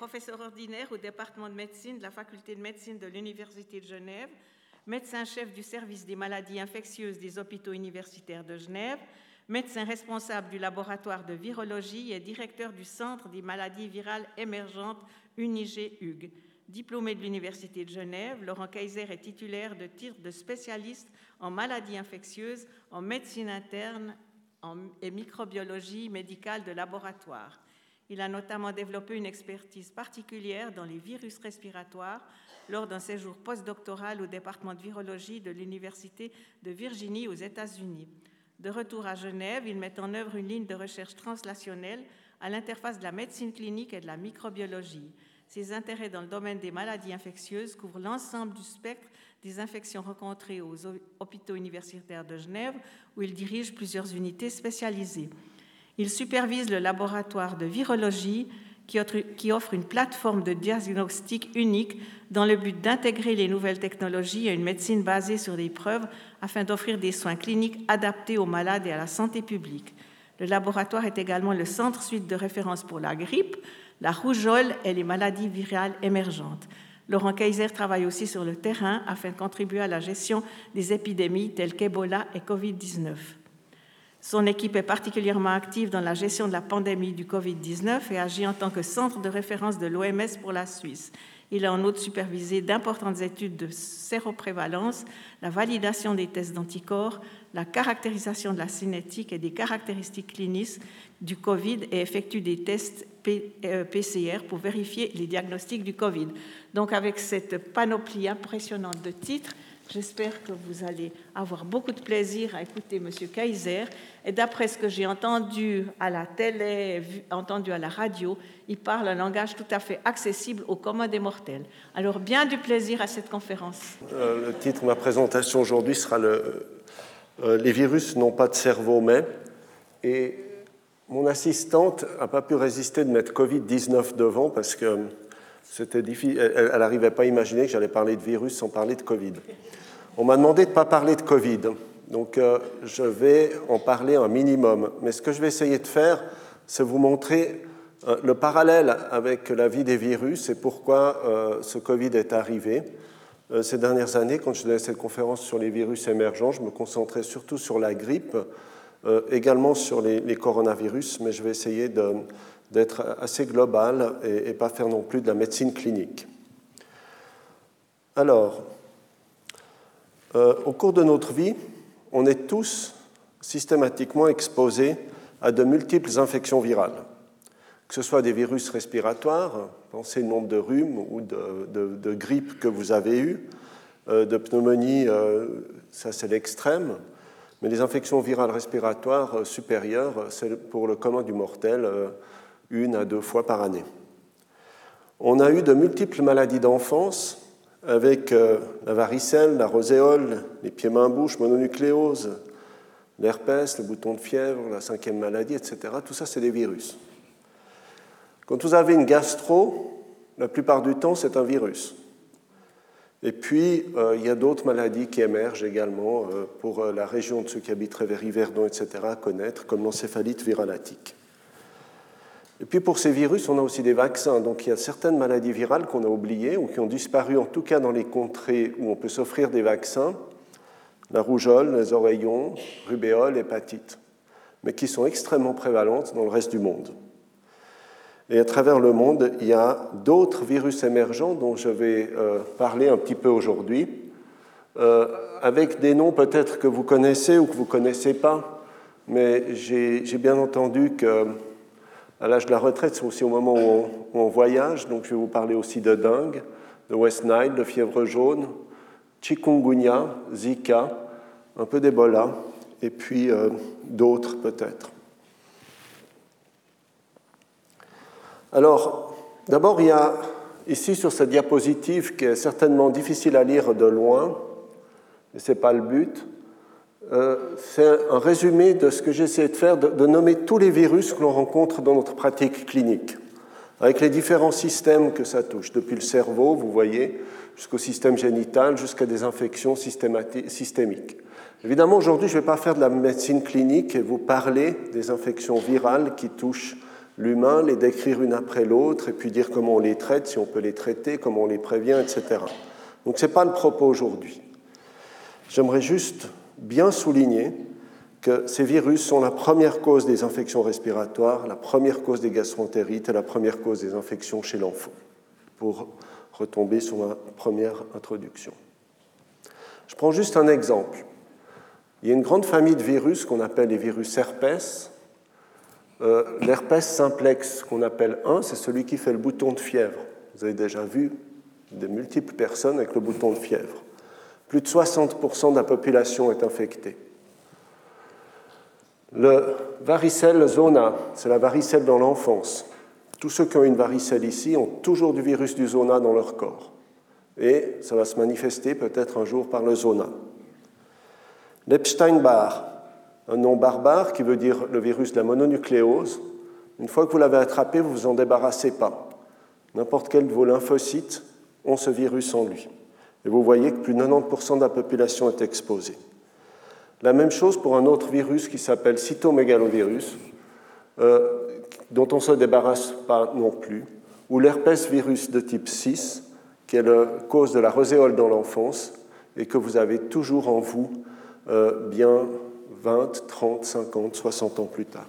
professeur ordinaire au département de médecine de la faculté de médecine de l'Université de Genève, médecin-chef du service des maladies infectieuses des hôpitaux universitaires de Genève, médecin responsable du laboratoire de virologie et directeur du Centre des maladies virales émergentes UNIG-HUG. Diplômé de l'Université de Genève, Laurent Kaiser est titulaire de titre de spécialiste en maladies infectieuses, en médecine interne et microbiologie médicale de laboratoire. Il a notamment développé une expertise particulière dans les virus respiratoires lors d'un séjour postdoctoral au département de virologie de l'Université de Virginie aux États-Unis. De retour à Genève, il met en œuvre une ligne de recherche translationnelle à l'interface de la médecine clinique et de la microbiologie. Ses intérêts dans le domaine des maladies infectieuses couvrent l'ensemble du spectre des infections rencontrées aux hôpitaux universitaires de Genève, où il dirige plusieurs unités spécialisées. Il supervise le laboratoire de virologie qui offre une plateforme de diagnostic unique dans le but d'intégrer les nouvelles technologies à une médecine basée sur des preuves afin d'offrir des soins cliniques adaptés aux malades et à la santé publique. Le laboratoire est également le centre suite de référence pour la grippe, la rougeole et les maladies virales émergentes. Laurent Kaiser travaille aussi sur le terrain afin de contribuer à la gestion des épidémies telles qu'Ebola et Covid-19. Son équipe est particulièrement active dans la gestion de la pandémie du Covid-19 et agit en tant que centre de référence de l'OMS pour la Suisse. Il a en outre supervisé d'importantes études de séroprévalence, la validation des tests d'anticorps, la caractérisation de la cinétique et des caractéristiques cliniques du Covid et effectue des tests PCR euh, pour vérifier les diagnostics du Covid. Donc avec cette panoplie impressionnante de titres, J'espère que vous allez avoir beaucoup de plaisir à écouter M. Kaiser. Et d'après ce que j'ai entendu à la télé, entendu à la radio, il parle un langage tout à fait accessible aux commun des mortels. Alors, bien du plaisir à cette conférence. Euh, le titre de ma présentation aujourd'hui sera le, euh, Les virus n'ont pas de cerveau, mais. Et mon assistante n'a pas pu résister de mettre Covid-19 devant parce que Elle n'arrivait pas à imaginer que j'allais parler de virus sans parler de Covid. On m'a demandé de ne pas parler de Covid, donc euh, je vais en parler un minimum. Mais ce que je vais essayer de faire, c'est vous montrer euh, le parallèle avec la vie des virus et pourquoi euh, ce Covid est arrivé. Ces dernières années, quand je donnais cette conférence sur les virus émergents, je me concentrais surtout sur la grippe, également sur les, coronavirus, mais je vais essayer d'être assez global et, pas faire non plus de la médecine clinique. Alors, euh, au cours de notre vie, on est tous systématiquement exposés à de multiples infections virales, que ce soit des virus respiratoires, pensez au nombre de rhumes ou de, grippe que vous avez eu, euh, de pneumonie, euh, ça c'est l'extrême, mais les infections virales respiratoires supérieures, c'est pour le commun du mortel une à deux fois par année. On a eu de multiples maladies d'enfance avec euh, la varicelle, la roséole, les pieds-mains-bouches, mononucléose, l'herpès, le bouton de fièvre, la cinquième maladie, etc. Tout ça, c'est des virus. Quand vous avez une gastro, la plupart du temps, c'est un virus. Et puis, euh, il y a d'autres maladies qui émergent également euh, pour la région de ceux qui habiteraient vers Yverdon, etc., à connaître, comme l'encéphalite viralatique. Et puis pour ces virus, on a aussi des vaccins. Donc il y a certaines maladies virales qu'on a oubliées ou qui ont disparu, en tout cas dans les contrées où on peut s'offrir des vaccins, la rougeole, les oreillons, rubéole, hépatite, mais qui sont extrêmement prévalentes dans le reste du monde. Et à travers le monde, il y a d'autres virus émergents dont je vais euh, parler un petit peu aujourd'hui, euh, avec des noms peut-être que vous connaissez ou que vous ne connaissez pas, mais j'ai bien entendu que à l'âge de la retraite, c'est aussi au moment où on, voyage, donc je vais vous parler aussi de dengue, de West Nile, de fièvre jaune, chikungunya, Zika, un peu d'Ebola, et puis euh, d'autres peut-être. Alors, d'abord, il y a ici sur cette diapositive qui est certainement difficile à lire de loin, mais ce n'est pas le but, euh, c'est un résumé de ce que j'essaie de faire, de, nommer tous les virus que l'on rencontre dans notre pratique clinique, avec les différents systèmes que ça touche, depuis le cerveau, vous voyez, jusqu'au système génital, jusqu'à des infections systémiques. Évidemment, aujourd'hui, je ne vais pas faire de la médecine clinique et vous parler des infections virales qui touchent l'humain, les décrire une après l'autre, et puis dire comment on les traite, si on peut les traiter, comment on les prévient, etc. Donc ce n'est pas le propos aujourd'hui. J'aimerais juste bien souligner que ces virus sont la première cause des infections respiratoires, la première cause des gastroentérites et la première cause des infections chez l'enfant, pour retomber sur ma première introduction. Je prends juste un exemple. Il y a une grande famille de virus qu'on appelle les virus herpès. Euh, L'herpès simplex qu'on appelle 1, c'est celui qui fait le bouton de fièvre. Vous avez déjà vu de multiples personnes avec le bouton de fièvre. Plus de 60% de la population est infectée. Le varicelle zona, c'est la varicelle dans l'enfance. Tous ceux qui ont une varicelle ici ont toujours du virus du zona dans leur corps. Et ça va se manifester peut-être un jour par le zona. L'Epstein-Barr, un nom barbare qui veut dire le virus de la mononucléose. Une fois que vous l'avez attrapé, vous ne vous en débarrassez pas. N'importe quel de vos lymphocytes ont ce virus en lui. Et vous voyez que plus de 90% de la population est exposée. La même chose pour un autre virus qui s'appelle cytomégalovirus, euh, dont on ne se débarrasse pas non plus, ou l'herpès virus de type 6, qui est la cause de la roséole dans l'enfance et que vous avez toujours en vous euh, bien 20, 30, 50, 60 ans plus tard.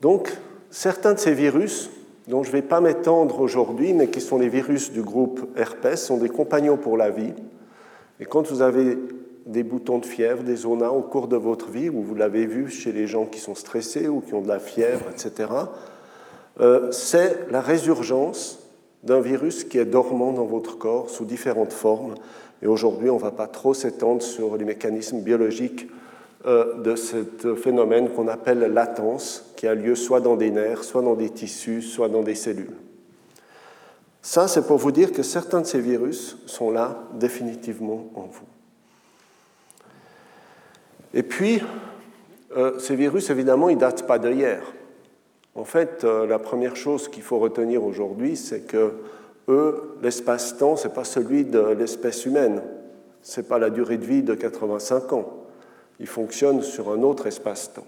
Donc, certains de ces virus, dont je ne vais pas m'étendre aujourd'hui, mais qui sont les virus du groupe herpès, sont des compagnons pour la vie. Et quand vous avez des boutons de fièvre, des zonas au cours de votre vie, ou vous l'avez vu chez les gens qui sont stressés ou qui ont de la fièvre, etc., euh, c'est la résurgence d'un virus qui est dormant dans votre corps sous différentes formes. Et aujourd'hui, on ne va pas trop s'étendre sur les mécanismes biologiques de ce phénomène qu'on appelle latence, qui a lieu soit dans des nerfs, soit dans des tissus, soit dans des cellules. Ça, c'est pour vous dire que certains de ces virus sont là définitivement en vous. Et puis, euh, ces virus, évidemment, ils ne datent pas d'hier. En fait, euh, la première chose qu'il faut retenir aujourd'hui, c'est que eux, l'espace-temps, ce n'est pas celui de l'espèce humaine. Ce n'est pas la durée de vie de 85 ans. Ils fonctionnent sur un autre espace-temps.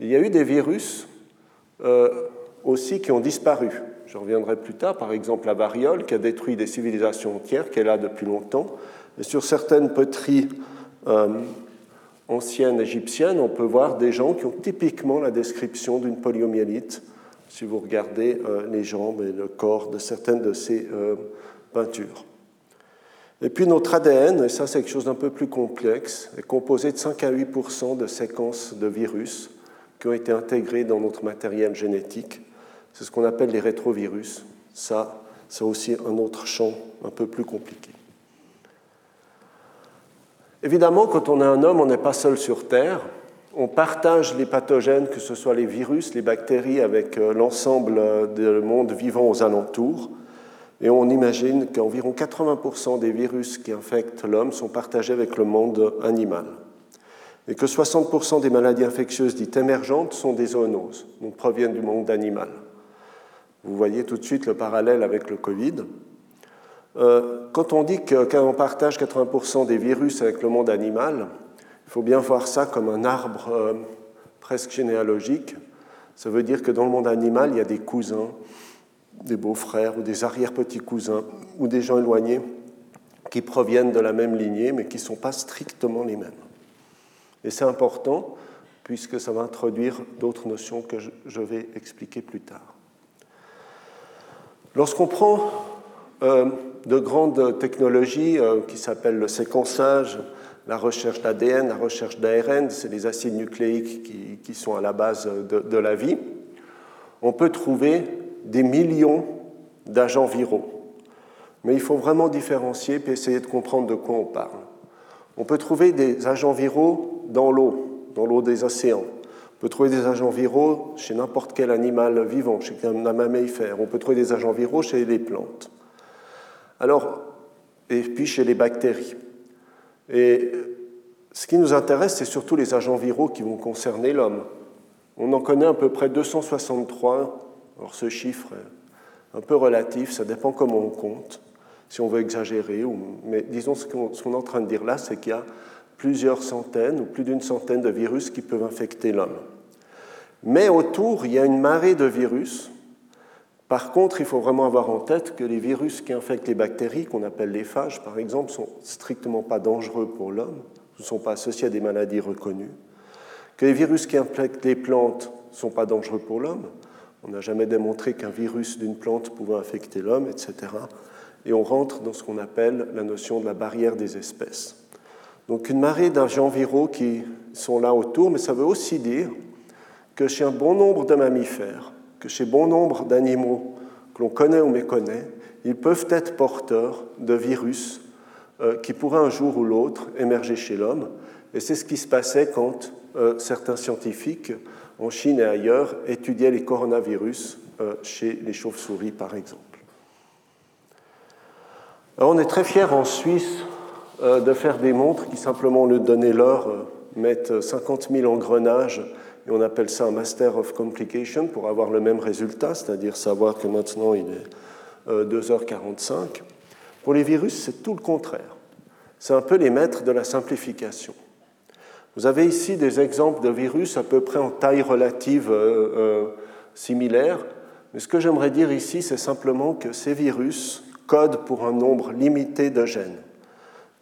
Il y a eu des virus euh, aussi qui ont disparu. Je reviendrai plus tard, par exemple la variole qui a détruit des civilisations entières, qui est là depuis longtemps. Et sur certaines poteries ancienne égyptienne, on peut voir des gens qui ont typiquement la description d'une poliomyélite, si vous regardez euh, les jambes et le corps de certaines de ces euh, peintures. Et puis notre ADN, et ça c'est quelque chose d'un peu plus complexe, est composé de 5 à 8% de séquences de virus qui ont été intégrées dans notre matériel génétique. C'est ce qu'on appelle les rétrovirus. Ça, c'est aussi un autre champ un peu plus compliqué. Évidemment, quand on est un homme, on n'est pas seul sur Terre. On partage les pathogènes, que ce soit les virus, les bactéries, avec euh, l'ensemble euh, du monde vivant aux alentours. Et on imagine qu'environ 80% des virus qui infectent l'homme sont partagés avec le monde animal. Et que 60% des maladies infectieuses dites émergentes sont des zoonoses, donc proviennent du monde animal. Vous voyez tout de suite le parallèle avec le Covid. Euh, quand on dit qu'on partage 80% des virus avec le monde animal, il faut bien voir ça comme un arbre euh, presque généalogique. Ça veut dire que dans le monde animal, il y a des cousins, des beaux-frères ou des arrière-petits-cousins ou des gens éloignés qui proviennent de la même lignée mais qui ne sont pas strictement les mêmes. Et c'est important puisque ça va introduire d'autres notions que je vais expliquer plus tard. Lorsqu'on prend euh, de grandes technologies euh, qui s'appellent le séquençage, la recherche d'ADN, la recherche d'ARN, c'est les acides nucléiques qui, sont à la base de, la vie. On peut trouver des millions d'agents viraux. Mais il faut vraiment différencier et essayer de comprendre de quoi on parle. On peut trouver des agents viraux dans l'eau, dans l'eau des océans. On peut trouver des agents viraux chez n'importe quel animal vivant, chez un mammifère. On peut trouver des agents viraux chez les plantes. Alors, et puis chez les bactéries. Et ce qui nous intéresse, c'est surtout les agents viraux qui vont concerner l'homme. On en connaît à peu près 263. Alors ce chiffre est un peu relatif, ça dépend comment on compte, si on veut exagérer. Mais disons ce qu'on est en train de dire là, c'est qu'il y a plusieurs centaines ou plus d'une centaine de virus qui peuvent infecter l'homme. Mais autour, il y a une marée de virus. Par contre, il faut vraiment avoir en tête que les virus qui infectent les bactéries, qu'on appelle les phages par exemple, sont strictement pas dangereux pour l'homme, ne sont pas associés à des maladies reconnues, que les virus qui infectent les plantes ne sont pas dangereux pour l'homme. On n'a jamais démontré qu'un virus d'une plante pouvait infecter l'homme, etc. Et on rentre dans ce qu'on appelle la notion de la barrière des espèces. Donc une marée d'agents viraux qui sont là autour, mais ça veut aussi dire que chez un bon nombre de mammifères, que chez bon nombre d'animaux que l'on connaît ou méconnaît, ils peuvent être porteurs de virus euh, qui pourraient un jour ou l'autre émerger chez l'homme. Et c'est ce qui se passait quand euh, certains scientifiques en Chine et ailleurs étudiaient les coronavirus euh, chez les chauves-souris, par exemple. on est très fiers en Suisse de faire des montres qui, simplement, le donner l'heure, mettent 50 000 engrenages et on appelle ça un master of complication pour avoir le même résultat, c'est-à-dire savoir que maintenant il est 2h45. Pour les virus, c'est tout le contraire. C'est un peu les maîtres de la simplification. Vous avez ici des exemples de virus à peu près en taille relative euh, euh, similaire, mais ce que j'aimerais dire ici, c'est simplement que ces virus codent pour un nombre limité de gènes.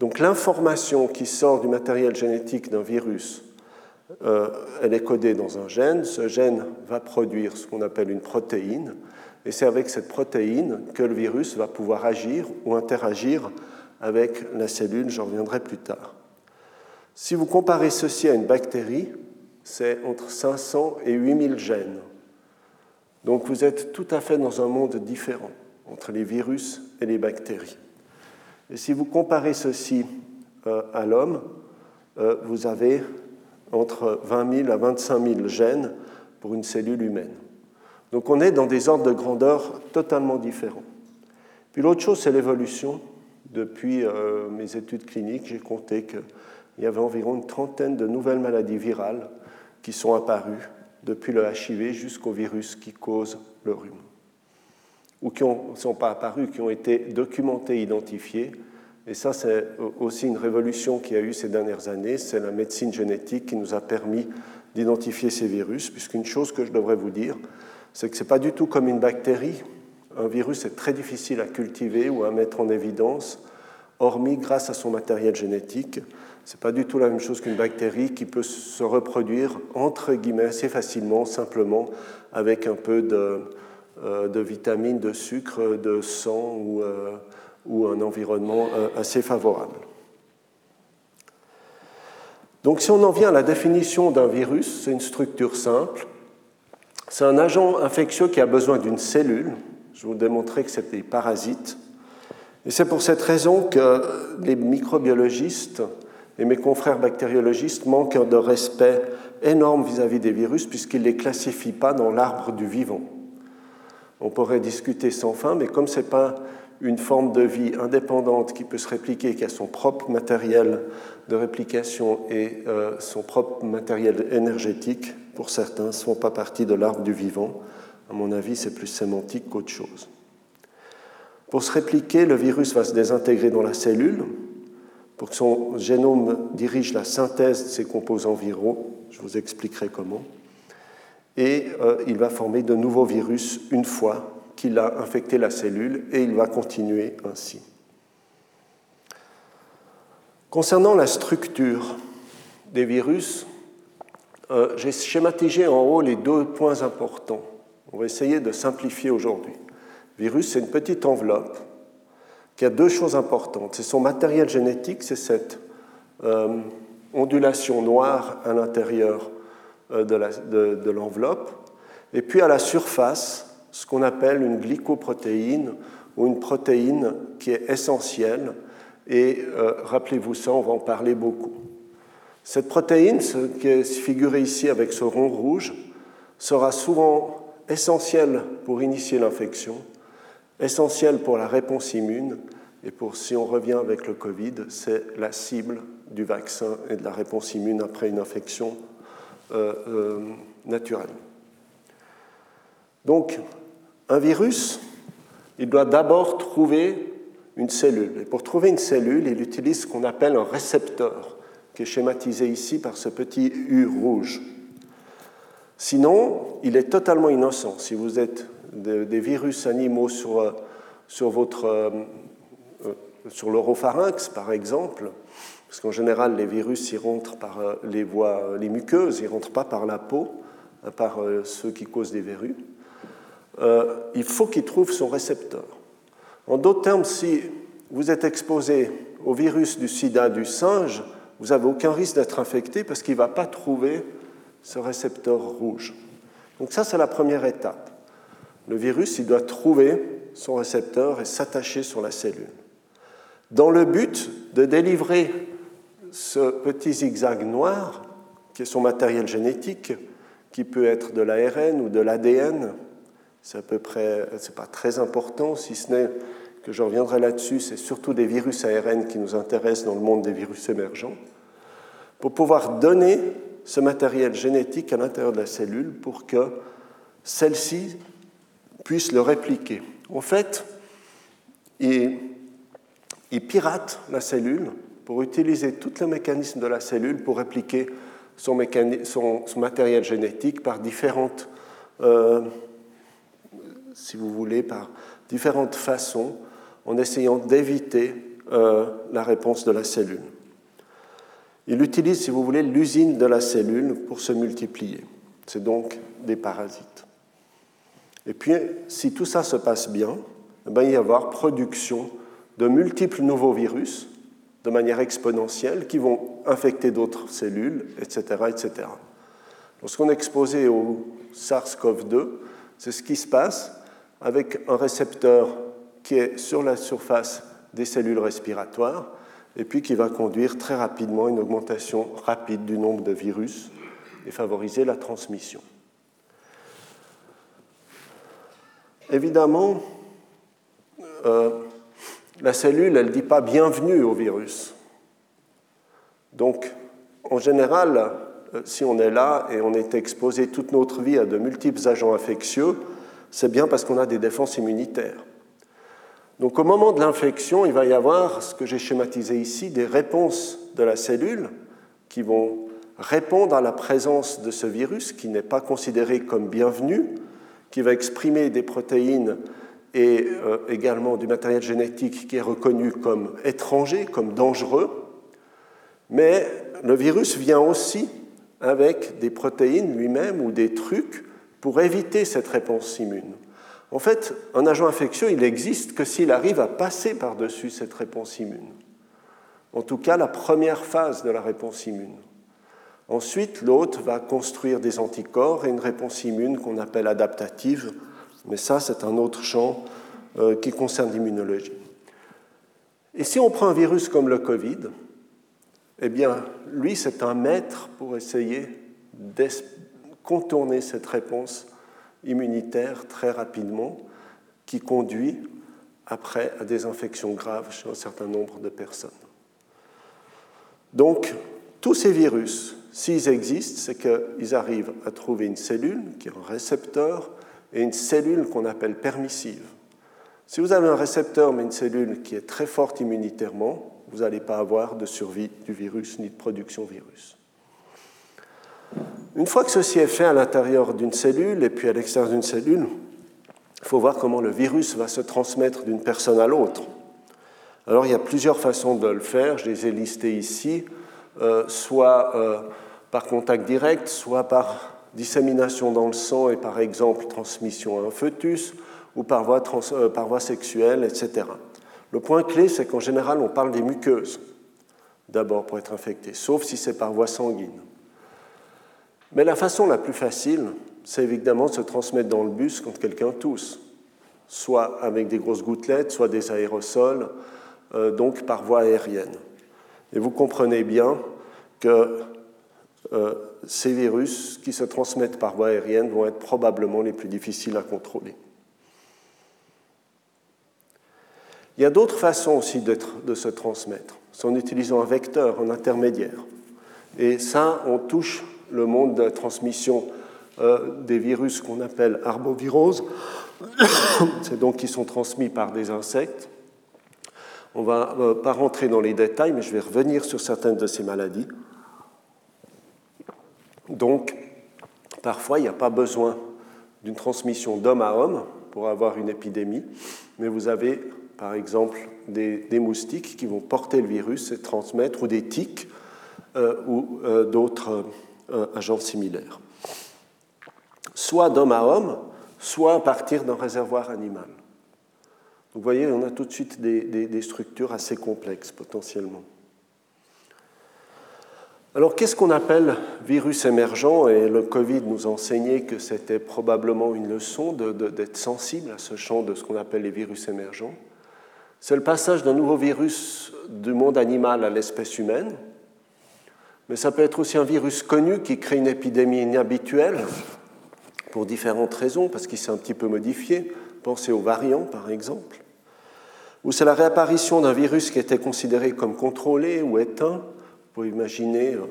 Donc l'information qui sort du matériel génétique d'un virus, euh, elle est codée dans un gène. Ce gène va produire ce qu'on appelle une protéine, et c'est avec cette protéine que le virus va pouvoir agir ou interagir avec la cellule, j'en reviendrai plus tard. Si vous comparez ceci à une bactérie, c'est entre 500 et 8000 gènes. Donc vous êtes tout à fait dans un monde différent entre les virus et les bactéries. Et si vous comparez ceci euh, à l'homme, euh, vous avez entre 20 000 à 25 000 gènes pour une cellule humaine. Donc on est dans des ordres de grandeur totalement différents. Puis l'autre chose, c'est l'évolution. Depuis euh, mes études cliniques, j'ai compté qu'il y avait environ une trentaine de nouvelles maladies virales qui sont apparues depuis le HIV jusqu'au virus qui cause le rhume. Ou qui ne sont pas apparus, qui ont été documentés, identifiés. Et ça, c'est aussi une révolution qui a eu ces dernières années. C'est la médecine génétique qui nous a permis d'identifier ces virus, puisqu'une chose que je devrais vous dire, c'est que ce n'est pas du tout comme une bactérie. Un virus est très difficile à cultiver ou à mettre en évidence, hormis grâce à son matériel génétique. N'est pas du tout la même chose qu'une bactérie qui peut se reproduire, entre guillemets, assez facilement, simplement, avec un peu de, euh, de vitamines, de sucre, de sang ou, euh, un environnement euh, assez favorable. Donc si on en vient à la définition d'un virus, c'est une structure simple. C'est un agent infectieux qui a besoin d'une cellule. Je vous démontrer que c'est des parasites. Et c'est pour cette raison que les microbiologistes et mes confrères bactériologistes manquent de respect énorme vis-à-vis des virus puisqu'ils ne les classifient pas dans l'arbre du vivant. On pourrait discuter sans fin, mais comme ce n'est pas une forme de vie indépendante qui peut se répliquer, qui a son propre matériel de réplication et euh, son propre matériel énergétique, pour certains, ne font pas partie de l'arbre du vivant. À mon avis, c'est plus sémantique qu'autre chose. Pour se répliquer, le virus va se désintégrer dans la cellule pour que son génome dirige la synthèse de ses composants viraux. Je vous expliquerai comment. Et euh, il va former de nouveaux virus une fois qu'il a infecté la cellule et il va continuer ainsi. Concernant la structure des virus, euh, j'ai schématisé en haut les deux points importants. On va essayer de simplifier aujourd'hui. Virus, c'est une petite enveloppe qui a deux choses importantes. C'est son matériel génétique, c'est cette euh, ondulation noire à l'intérieur euh, de l'enveloppe. Et puis à la surface, ce qu'on appelle une glycoprotéine ou une protéine qui est essentielle. Et rappelez-vous ça, on va en parler beaucoup. Cette protéine, qui est figurée ici avec ce rond rouge, sera souvent essentielle pour initier l'infection, essentielle pour la réponse immune, et pour, si on revient avec le Covid, c'est la cible du vaccin et de la réponse immune après une infection euh, euh, naturelle. Donc, un virus, il doit d'abord trouver une cellule. Et pour trouver une cellule, il utilise ce qu'on appelle un récepteur qui est schématisé ici par ce petit U rouge. Sinon, il est totalement innocent. Si vous êtes des virus animaux sur, euh, sur, votre, euh, euh, sur l'oropharynx, par exemple, parce qu'en général, les virus, ils rentrent par les voies, les muqueuses, ils ne rentrent pas par la peau, à part ceux qui causent des verrues. il faut qu'il trouve son récepteur. En d'autres termes, si vous êtes exposé au virus du sida du singe, vous n'avez aucun risque d'être infecté parce qu'il ne va pas trouver ce récepteur rouge. Donc ça, c'est la première étape. Le virus, il doit trouver son récepteur et s'attacher sur la cellule. Dans le but de délivrer ce petit zigzag noir, qui est son matériel génétique, qui peut être de l'ARN ou de l'ADN, c'est à peu près, c'est pas très important, si ce n'est que je reviendrai là-dessus, c'est surtout des virus ARN qui nous intéressent dans le monde des virus émergents, pour pouvoir donner ce matériel génétique à l'intérieur de la cellule pour que celle-ci puisse le répliquer. En fait, il, pirate la cellule pour utiliser tout le mécanisme de la cellule pour répliquer son, matériel génétique par différentes, euh, par différentes façons, en essayant d'éviter euh, la réponse de la cellule. Il utilise, si vous voulez, l'usine de la cellule pour se multiplier. C'est donc des parasites. Et puis, si tout ça se passe bien, eh ben, il va y avoir production de multiples nouveaux virus de manière exponentielle qui vont infecter d'autres cellules, etc. etc. Lorsqu'on est exposé au SARS-CoV-2, c'est ce qui se passe avec un récepteur qui est sur la surface des cellules respiratoires et puis qui va conduire très rapidement une augmentation rapide du nombre de virus et favoriser la transmission. Évidemment, euh, la cellule, elle ne dit pas bienvenue au virus. Donc, en général, euh, si on est là et on est exposé toute notre vie à de multiples agents infectieux, c'est bien parce qu'on a des défenses immunitaires. Donc au moment de l'infection, il va y avoir ce que j'ai schématisé ici, des réponses de la cellule qui vont répondre à la présence de ce virus qui n'est pas considéré comme bienvenu, qui va exprimer des protéines et euh, également du matériel génétique qui est reconnu comme étranger, comme dangereux. Mais le virus vient aussi avec des protéines lui-même ou des trucs pour éviter cette réponse immune. En fait, un agent infectieux, il n'existe que s'il arrive à passer par-dessus cette réponse immune. En tout cas, la première phase de la réponse immune. Ensuite, l'hôte va construire des anticorps et une réponse immune qu'on appelle adaptative, mais ça, c'est un autre champ euh, qui concerne l'immunologie. Et si on prend un virus comme le Covid, eh bien, lui, c'est un maître pour essayer de contourner cette réponse immunitaire très rapidement qui conduit après à des infections graves chez un certain nombre de personnes. Donc, tous ces virus, s'ils existent, c'est qu'ils arrivent à trouver une cellule qui est un récepteur et une cellule qu'on appelle permissive. Si vous avez un récepteur mais une cellule qui est très forte immunitairement, vous n'allez pas avoir de survie du virus ni de production virus. Une fois que ceci est fait à l'intérieur d'une cellule et puis à l'extérieur d'une cellule, il faut voir comment le virus va se transmettre d'une personne à l'autre. Alors il y a plusieurs façons de le faire, je les ai listées ici, euh, soit euh, par contact direct, soit par dissémination dans le sang et par exemple transmission à un fœtus, ou par voie, euh, par voie sexuelle, etc. Le point clé, c'est qu'en général, on parle des muqueuses, d'abord pour être infecté, sauf si c'est par voie sanguine. Mais la façon la plus facile, c'est évidemment de se transmettre dans le bus quand quelqu'un tousse, soit avec des grosses gouttelettes, soit des aérosols, euh, donc par voie aérienne. Et vous comprenez bien que euh, ces virus qui se transmettent par voie aérienne vont être probablement les plus difficiles à contrôler. Il y a d'autres façons aussi de se transmettre, c'est en utilisant un vecteur, un intermédiaire. Et ça, on touche le monde de la transmission euh, des virus qu'on appelle arboviroses, c'est donc qui sont transmis par des insectes. On ne va euh, pas rentrer dans les détails, mais je vais revenir sur certaines de ces maladies. Donc, Parfois, il n'y a pas besoin d'une transmission d'homme à homme pour avoir une épidémie, mais vous avez par exemple des, moustiques qui vont porter le virus et transmettre, ou des tiques euh, ou euh, d'autres euh, agents similaires. Soit d'homme à homme, soit à partir d'un réservoir animal. vous voyez, on a tout de suite des structures assez complexes potentiellement. Alors, qu'est-ce qu'on appelle virus émergent? Et le Covid nous enseignait que c'était probablement une leçon d'être sensible à ce champ de ce qu'on appelle les virus émergents. C'est le passage d'un nouveau virus du monde animal à l'espèce humaine, mais ça peut être aussi un virus connu qui crée une épidémie inhabituelle pour différentes raisons, parce qu'il s'est un petit peu modifié. Pensez aux variants, par exemple. Ou c'est la réapparition d'un virus qui était considéré comme contrôlé ou éteint, pouvez imaginer euh,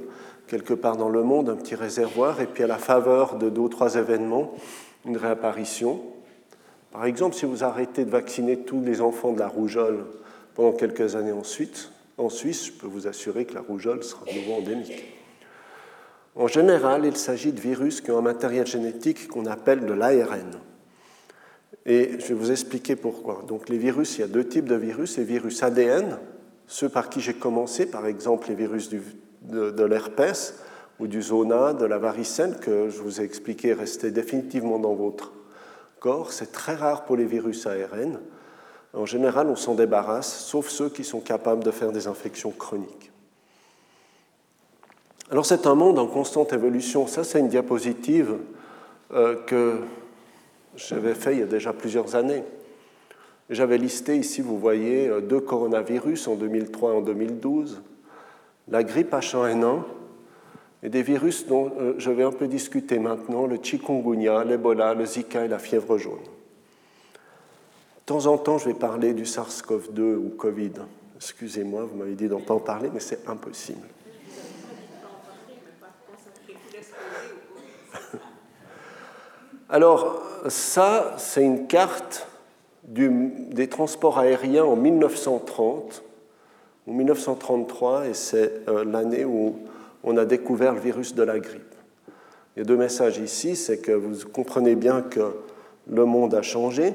quelque part dans le monde un petit réservoir et puis à la faveur de deux ou trois événements, une réapparition. Par exemple, si vous arrêtez de vacciner tous les enfants de la rougeole pendant quelques années ensuite, en Suisse, je peux vous assurer que la rougeole sera de nouveau endémique. En général, il s'agit de virus qui ont un matériel génétique qu'on appelle de l'ARN. Et je vais vous expliquer pourquoi. Donc les virus, il y a deux types de virus, les virus ADN, ceux par qui j'ai commencé, par exemple les virus de, l'herpès ou du zona, de la varicelle, que je vous ai expliqué restaient définitivement dans votre corps, c'est très rare pour les virus ARN. En général, on s'en débarrasse, sauf ceux qui sont capables de faire des infections chroniques. Alors c'est un monde en constante évolution. Ça, c'est une diapositive euh, que j'avais faite il y a déjà plusieurs années. J'avais listé ici, vous voyez, euh, deux coronavirus en 2003 et en 2012, la grippe H1N1 et des virus dont euh, je vais un peu discuter maintenant, le chikungunya, l'Ebola, le Zika et la fièvre jaune. De temps en temps, je vais parler du SARS-CoV-2 ou Covid. Excusez-moi, vous m'avez dit d'en pas en parler, mais c'est impossible. Alors, ça, c'est une carte des transports aériens en 1930 ou 1933, et c'est euh, l'année où on a découvert le virus de la grippe. Il y a deux messages ici, c'est que vous comprenez bien que le monde a changé.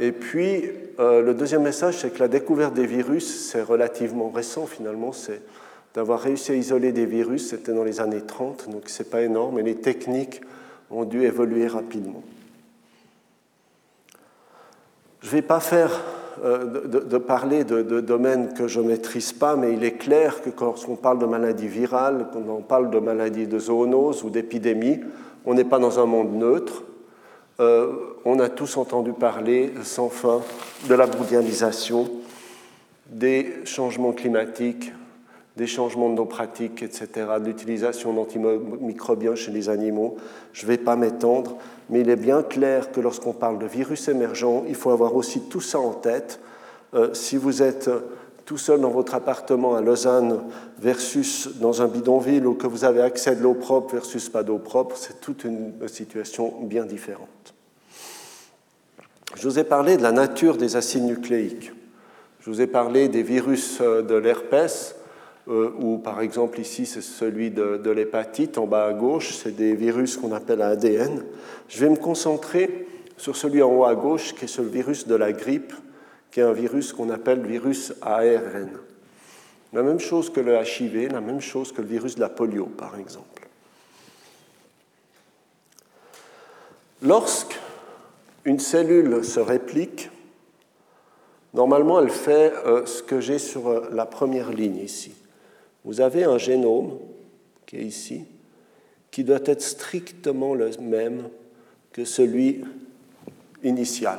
Et puis, euh, le deuxième message, c'est que la découverte des virus, c'est relativement récent finalement, c'est d'avoir réussi à isoler des virus, c'était dans les années 30, donc ce n'est pas énorme, et les techniques ont dû évoluer rapidement. Je ne vais pas faire euh, de, parler de, domaines que je ne maîtrise pas, mais il est clair que quand on parle de maladies virales, quand on parle de maladies de zoonose ou d'épidémie, on n'est pas dans un monde neutre. Euh, on a tous entendu parler sans fin de la mondialisation, des changements climatiques, des changements de nos pratiques, etc., de l'utilisation d'antimicrobiens chez les animaux. Je ne vais pas m'étendre, mais il est bien clair que lorsqu'on parle de virus émergents, il faut avoir aussi tout ça en tête. Euh, si vous êtes tout seul dans votre appartement à Lausanne versus dans un bidonville ou que vous avez accès à de l'eau propre versus pas d'eau propre, c'est toute une situation bien différente. Je vous ai parlé de la nature des acides nucléiques. Je vous ai parlé des virus euh, de l'herpès euh, ou par exemple ici c'est celui de, l'hépatite en bas à gauche, c'est des virus qu'on appelle ADN. Je vais me concentrer sur celui en haut à gauche qui est le virus de la grippe, qui est un virus qu'on appelle virus ARN. La même chose que le HIV, la même chose que le virus de la polio par exemple. Lorsque une cellule se réplique, normalement elle fait euh, ce que j'ai sur euh, la première ligne ici vous avez un génome qui est ici, qui doit être strictement le même que celui initial.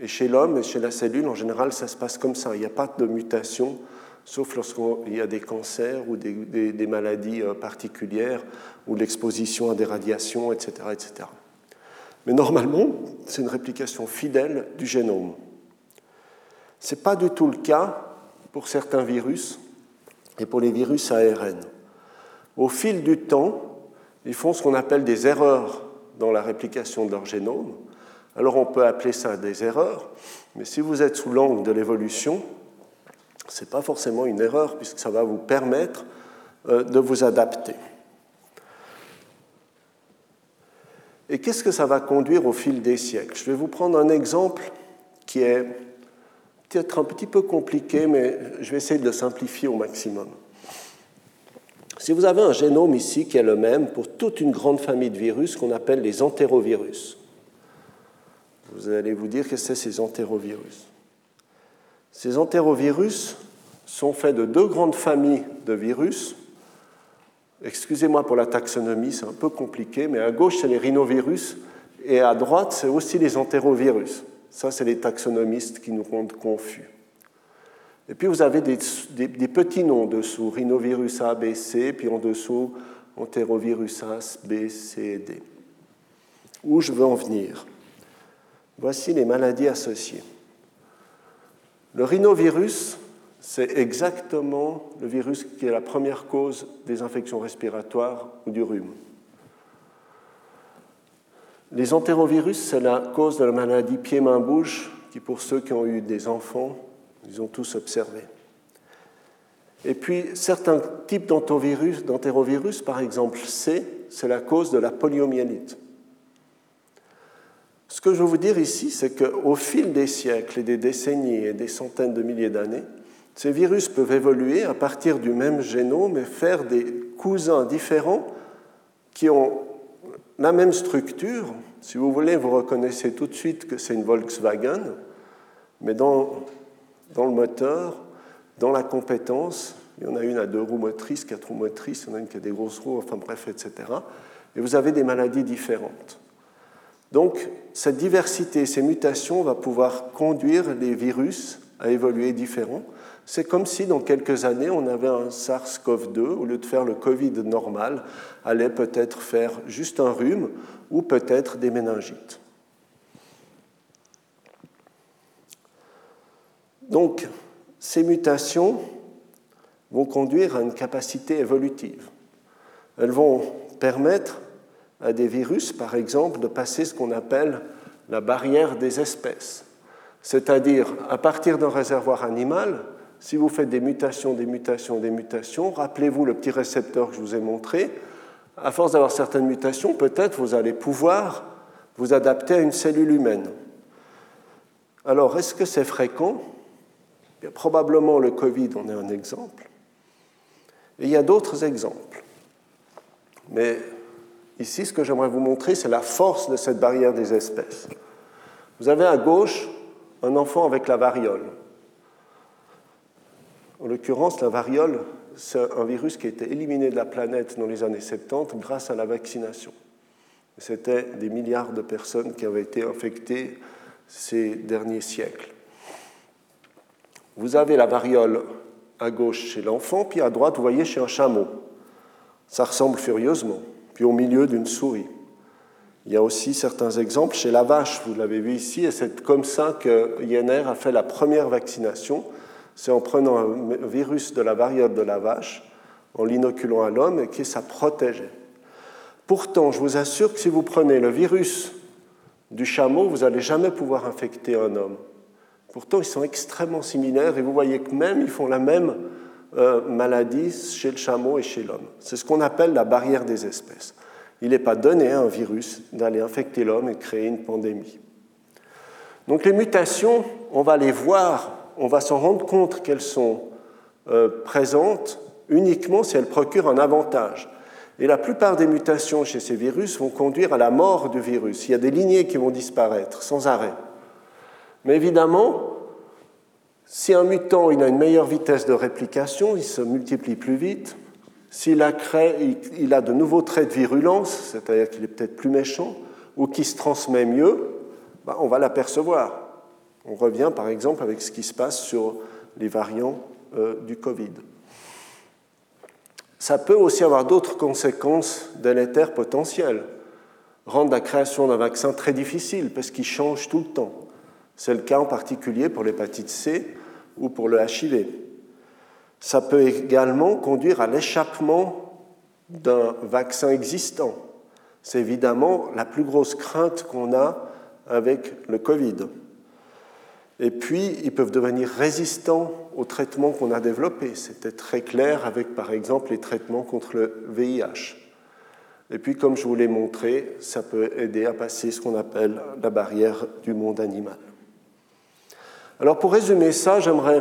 Et chez l'homme et chez la cellule, en général, ça se passe comme ça. Il n'y a pas de mutation, sauf lorsqu'il y a des cancers ou des, maladies euh, particulières ou l'exposition à des radiations, etc., etc. Mais normalement, c'est une réplication fidèle du génome. Ce n'est pas du tout le cas pour certains virus et pour les virus ARN. Au fil du temps, ils font ce qu'on appelle des erreurs dans la réplication de leur génome. Alors on peut appeler ça des erreurs, mais si vous êtes sous l'angle de l'évolution, ce n'est pas forcément une erreur, puisque ça va vous permettre euh, de vous adapter. Et qu'est-ce que ça va conduire au fil des siècles? Je vais vous prendre un exemple qui est peut-être un petit peu compliqué, mais je vais essayer de le simplifier au maximum. Si vous avez un génome ici qui est le même pour toute une grande famille de virus qu'on appelle les entérovirus, vous allez vous dire que c'est ces entérovirus? Ces entérovirus sont faits de deux grandes familles de virus. Excusez-moi pour la taxonomie, c'est un peu compliqué, mais à gauche, c'est les rhinovirus et à droite, c'est aussi les entérovirus. Ça, c'est les taxonomistes qui nous rendent confus. Et puis vous avez des, petits noms dessous, rhinovirus A, B, C, puis en dessous, entérovirus A, B, C D. Où je veux en venir? Voici les maladies associées. Le rhinovirus, c'est exactement le virus qui est la première cause des infections respiratoires ou du rhume. Les entérovirus, c'est la cause de la maladie pied-main-bouche, qui pour ceux qui ont eu des enfants, ils ont tous observé. Et puis, certains types d'entérovirus, par exemple C, c'est la cause de la poliomyélite. Ce que je veux vous dire ici, c'est qu'au fil des siècles et des décennies et des centaines de milliers d'années, ces virus peuvent évoluer à partir du même génome et faire des cousins différents qui ont la même structure. Si vous voulez, vous reconnaissez tout de suite que c'est une Volkswagen, mais dans, dans le moteur, dans la compétence, il y en a une à deux roues motrices, quatre roues motrices, il y en a une qui a des grosses roues, enfin bref, etc. Et vous avez des maladies différentes. Donc, cette diversité, ces mutations vont pouvoir conduire les virus à évoluer différents. C'est comme si dans quelques années, on avait un SARS-CoV-2, au lieu de faire le Covid normal, allait peut-être faire juste un rhume ou peut-être des méningites. Donc, ces mutations vont conduire à une capacité évolutive. Elles vont permettre à des virus, par exemple, de passer ce qu'on appelle la barrière des espèces. C'est-à-dire, à partir d'un réservoir animal, si vous faites des mutations, des mutations, des mutations, rappelez-vous le petit récepteur que je vous ai montré, à force d'avoir certaines mutations, peut-être vous allez pouvoir vous adapter à une cellule humaine. Alors, est-ce que c'est fréquent? Probablement le Covid en est un exemple. Et il y a d'autres exemples. Mais Ici, ce que j'aimerais vous montrer, c'est la force de cette barrière des espèces. Vous avez à gauche un enfant avec la variole. En l'occurrence, la variole, c'est un virus qui a été éliminé de la planète dans les années 70 grâce à la vaccination. C'était des milliards de personnes qui avaient été infectées ces derniers siècles. Vous avez la variole à gauche chez l'enfant, puis à droite, vous voyez chez un chameau. Ça ressemble furieusement au milieu d'une souris. Il y a aussi certains exemples chez la vache, vous l'avez vu ici, et c'est comme ça que Jenner a fait la première vaccination. C'est en prenant un virus de la variole de la vache, en l'inoculant à l'homme, et que ça protégeait. Pourtant, je vous assure que si vous prenez le virus du chameau, vous n'allez jamais pouvoir infecter un homme. Pourtant, ils sont extrêmement similaires, et vous voyez que même ils font la même euh, maladie chez le chameau et chez l'homme. C'est ce qu'on appelle la barrière des espèces. Il n'est pas donné à un virus d'aller infecter l'homme et créer une pandémie. Donc les mutations, on va les voir, on va s'en rendre compte qu'elles sont euh, présentes uniquement si elles procurent un avantage. Et la plupart des mutations chez ces virus vont conduire à la mort du virus. Il y a des lignées qui vont disparaître sans arrêt. Mais évidemment, si un mutant il a une meilleure vitesse de réplication, il se multiplie plus vite. S'il a, de nouveaux traits de virulence, c'est-à-dire qu'il est peut-être plus méchant, ou qu'il se transmet mieux, ben, on va l'apercevoir. On revient par exemple avec ce qui se passe sur les variants euh, du Covid. Ça peut aussi avoir d'autres conséquences délétères potentielles, rendre la création d'un vaccin très difficile parce qu'il change tout le temps. C'est le cas en particulier pour l'hépatite C, ou pour le HIV. Ça peut également conduire à l'échappement d'un vaccin existant. C'est évidemment la plus grosse crainte qu'on a avec le Covid. Et puis, ils peuvent devenir résistants aux traitements qu'on a développés. C'était très clair avec, par exemple, les traitements contre le VIH. Et puis, comme je vous l'ai montré, ça peut aider à passer ce qu'on appelle la barrière du monde animal. Alors, pour résumer ça, j'aimerais,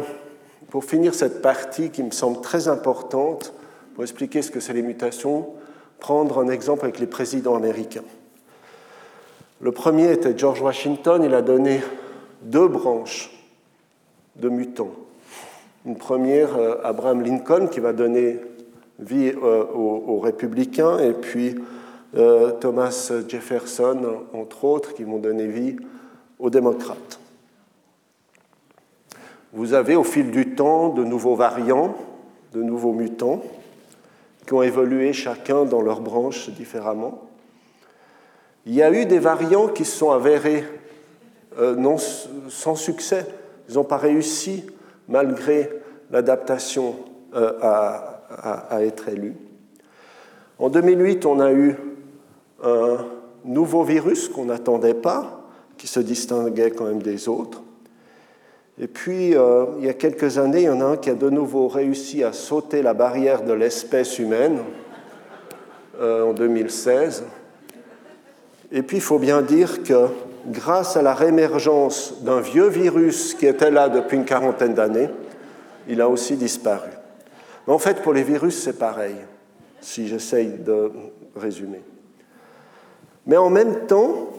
pour finir cette partie qui me semble très importante, pour expliquer ce que c'est les mutations, prendre un exemple avec les présidents américains. Le premier était George Washington, il a donné deux branches de mutants. Une première, euh, Abraham Lincoln, qui va donner vie euh, aux, républicains, et puis euh, Thomas Jefferson, entre autres, qui vont donner vie aux démocrates. Vous avez au fil du temps de nouveaux variants, de nouveaux mutants, qui ont évolué chacun dans leur branche différemment. Il y a eu des variants qui se sont avérés non, sans succès. Ils n'ont pas réussi malgré l'adaptation à, à, être élu. En 2008, on a eu un nouveau virus qu'on n'attendait pas, qui se distinguait quand même des autres. Et puis, euh, il y a quelques années, il y en a un qui a de nouveau réussi à sauter la barrière de l'espèce humaine euh, en 2016. Et puis, il faut bien dire que grâce à la réémergence d'un vieux virus qui était là depuis une quarantaine d'années, il a aussi disparu. En fait, pour les virus, c'est pareil, si j'essaye de résumer. Mais en même temps,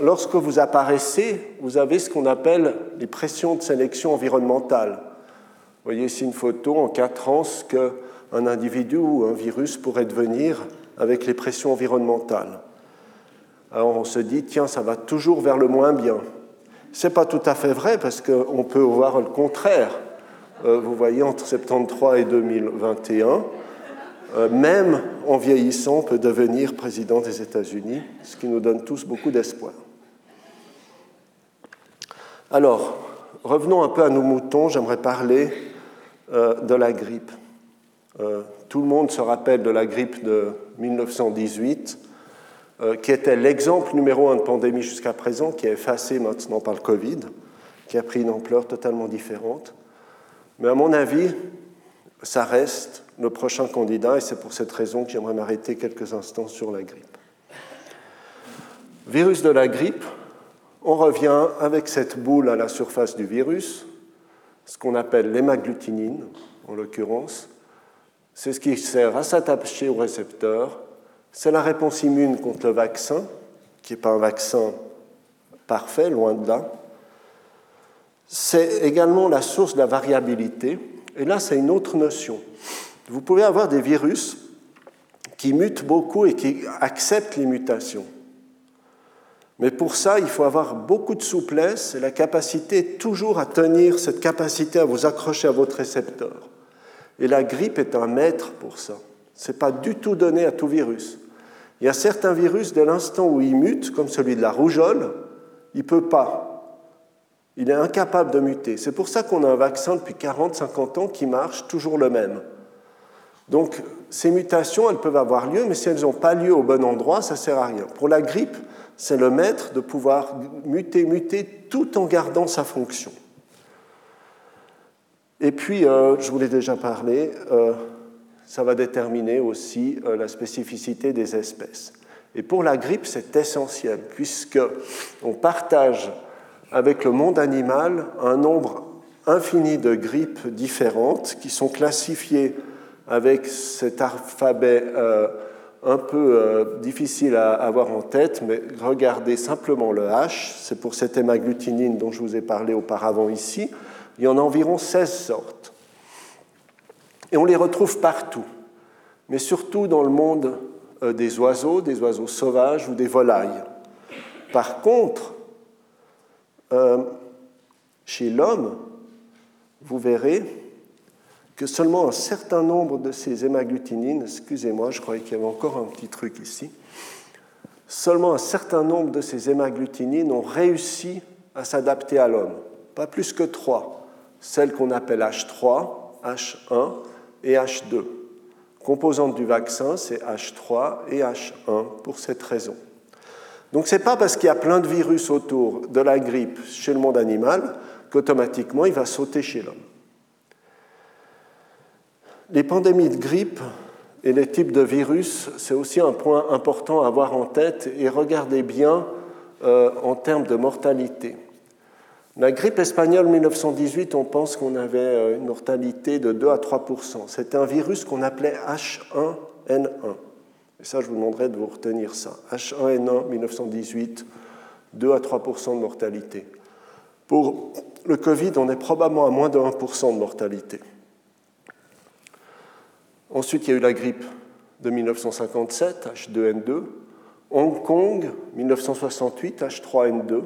lorsque vous apparaissez, vous avez ce qu'on appelle les pressions de sélection environnementale. Vous voyez ici une photo en quatre ans ce qu'un individu ou un virus pourrait devenir avec les pressions environnementales. On se dit, tiens, ça va toujours vers le moins bien. Ce n'est pas tout à fait vrai parce qu'on peut voir le contraire. Euh, vous voyez, entre 73 et 2021, euh, même en vieillissant, on peut devenir président des États-Unis, ce qui nous donne tous beaucoup d'espoir. Alors, revenons un peu à nos moutons, j'aimerais parler euh, de la grippe. tout le monde se rappelle de la grippe de 1918, qui était l'exemple numéro un de pandémie jusqu'à présent, qui est effacé maintenant par le Covid, qui a pris une ampleur totalement différente. Mais à mon avis, ça reste le prochain candidat et c'est pour cette raison que j'aimerais m'arrêter quelques instants sur la grippe. Virus de la grippe, on revient avec cette boule à la surface du virus, ce qu'on appelle l'hémagglutinine en l'occurrence. C'est ce qui sert à s'attacher au récepteur. C'est la réponse immune contre le vaccin, qui n'est pas un vaccin parfait, loin de là c'est également la source de la variabilité. Et là, c'est une autre notion. Vous pouvez avoir des virus qui mutent beaucoup et qui acceptent les mutations. Mais pour ça, il faut avoir beaucoup de souplesse et la capacité toujours à tenir cette capacité à vous accrocher à votre récepteur. Et la grippe est un maître pour ça. Ce n'est pas du tout donné à tout virus. Il y a certains virus, dès l'instant où ils mutent, comme celui de la rougeole, il ne peut pas. Il est incapable de muter. C'est pour ça qu'on a un vaccin depuis 40-50 ans qui marche toujours le même. Donc ces mutations, elles peuvent avoir lieu, mais si elles n'ont pas lieu au bon endroit, ça ne sert à rien. Pour la grippe, c'est le maître de pouvoir muter, muter tout en gardant sa fonction. Et puis, euh, je vous l'ai déjà parlé, euh, ça va déterminer aussi euh, la spécificité des espèces. Et pour la grippe, c'est essentiel, puisque on partage avec le monde animal un nombre infini de grippes différentes qui sont classifiées avec cet alphabet euh, un peu euh, difficile à avoir en tête, mais regardez simplement le H, c'est pour cette hémagglutinine dont je vous ai parlé auparavant ici. Il y en a environ 16 sortes. Et on les retrouve partout, mais surtout dans le monde euh, des oiseaux, des oiseaux sauvages ou des volailles. Par contre, euh, chez l'homme, vous verrez que seulement un certain nombre de ces hémagglutinines, excusez-moi, je croyais qu'il y avait encore un petit truc ici, seulement un certain nombre de ces hémagglutinines ont réussi à s'adapter à l'homme. Pas plus que trois. Celles qu'on appelle H3, H1 et H2. Composantes du vaccin, c'est H3 et H1 pour cette raison. Donc ce n'est pas parce qu'il y a plein de virus autour de la grippe chez le monde animal qu'automatiquement il va sauter chez l'homme. Les pandémies de grippe et les types de virus, c'est aussi un point important à avoir en tête et regardez bien euh, en termes de mortalité. La grippe espagnole 1918, on pense qu'on avait euh, une mortalité de 2 à 3% C'était un virus qu'on appelait H1N1. Et ça, je vous demanderai de vous retenir ça. H1N1 1918, 2 à 3% de mortalité. Pour le Covid, on est probablement à moins de 1% de mortalité. Ensuite, il y a eu la grippe de 1957, H2N2. Hong Kong, 1968, H3N2,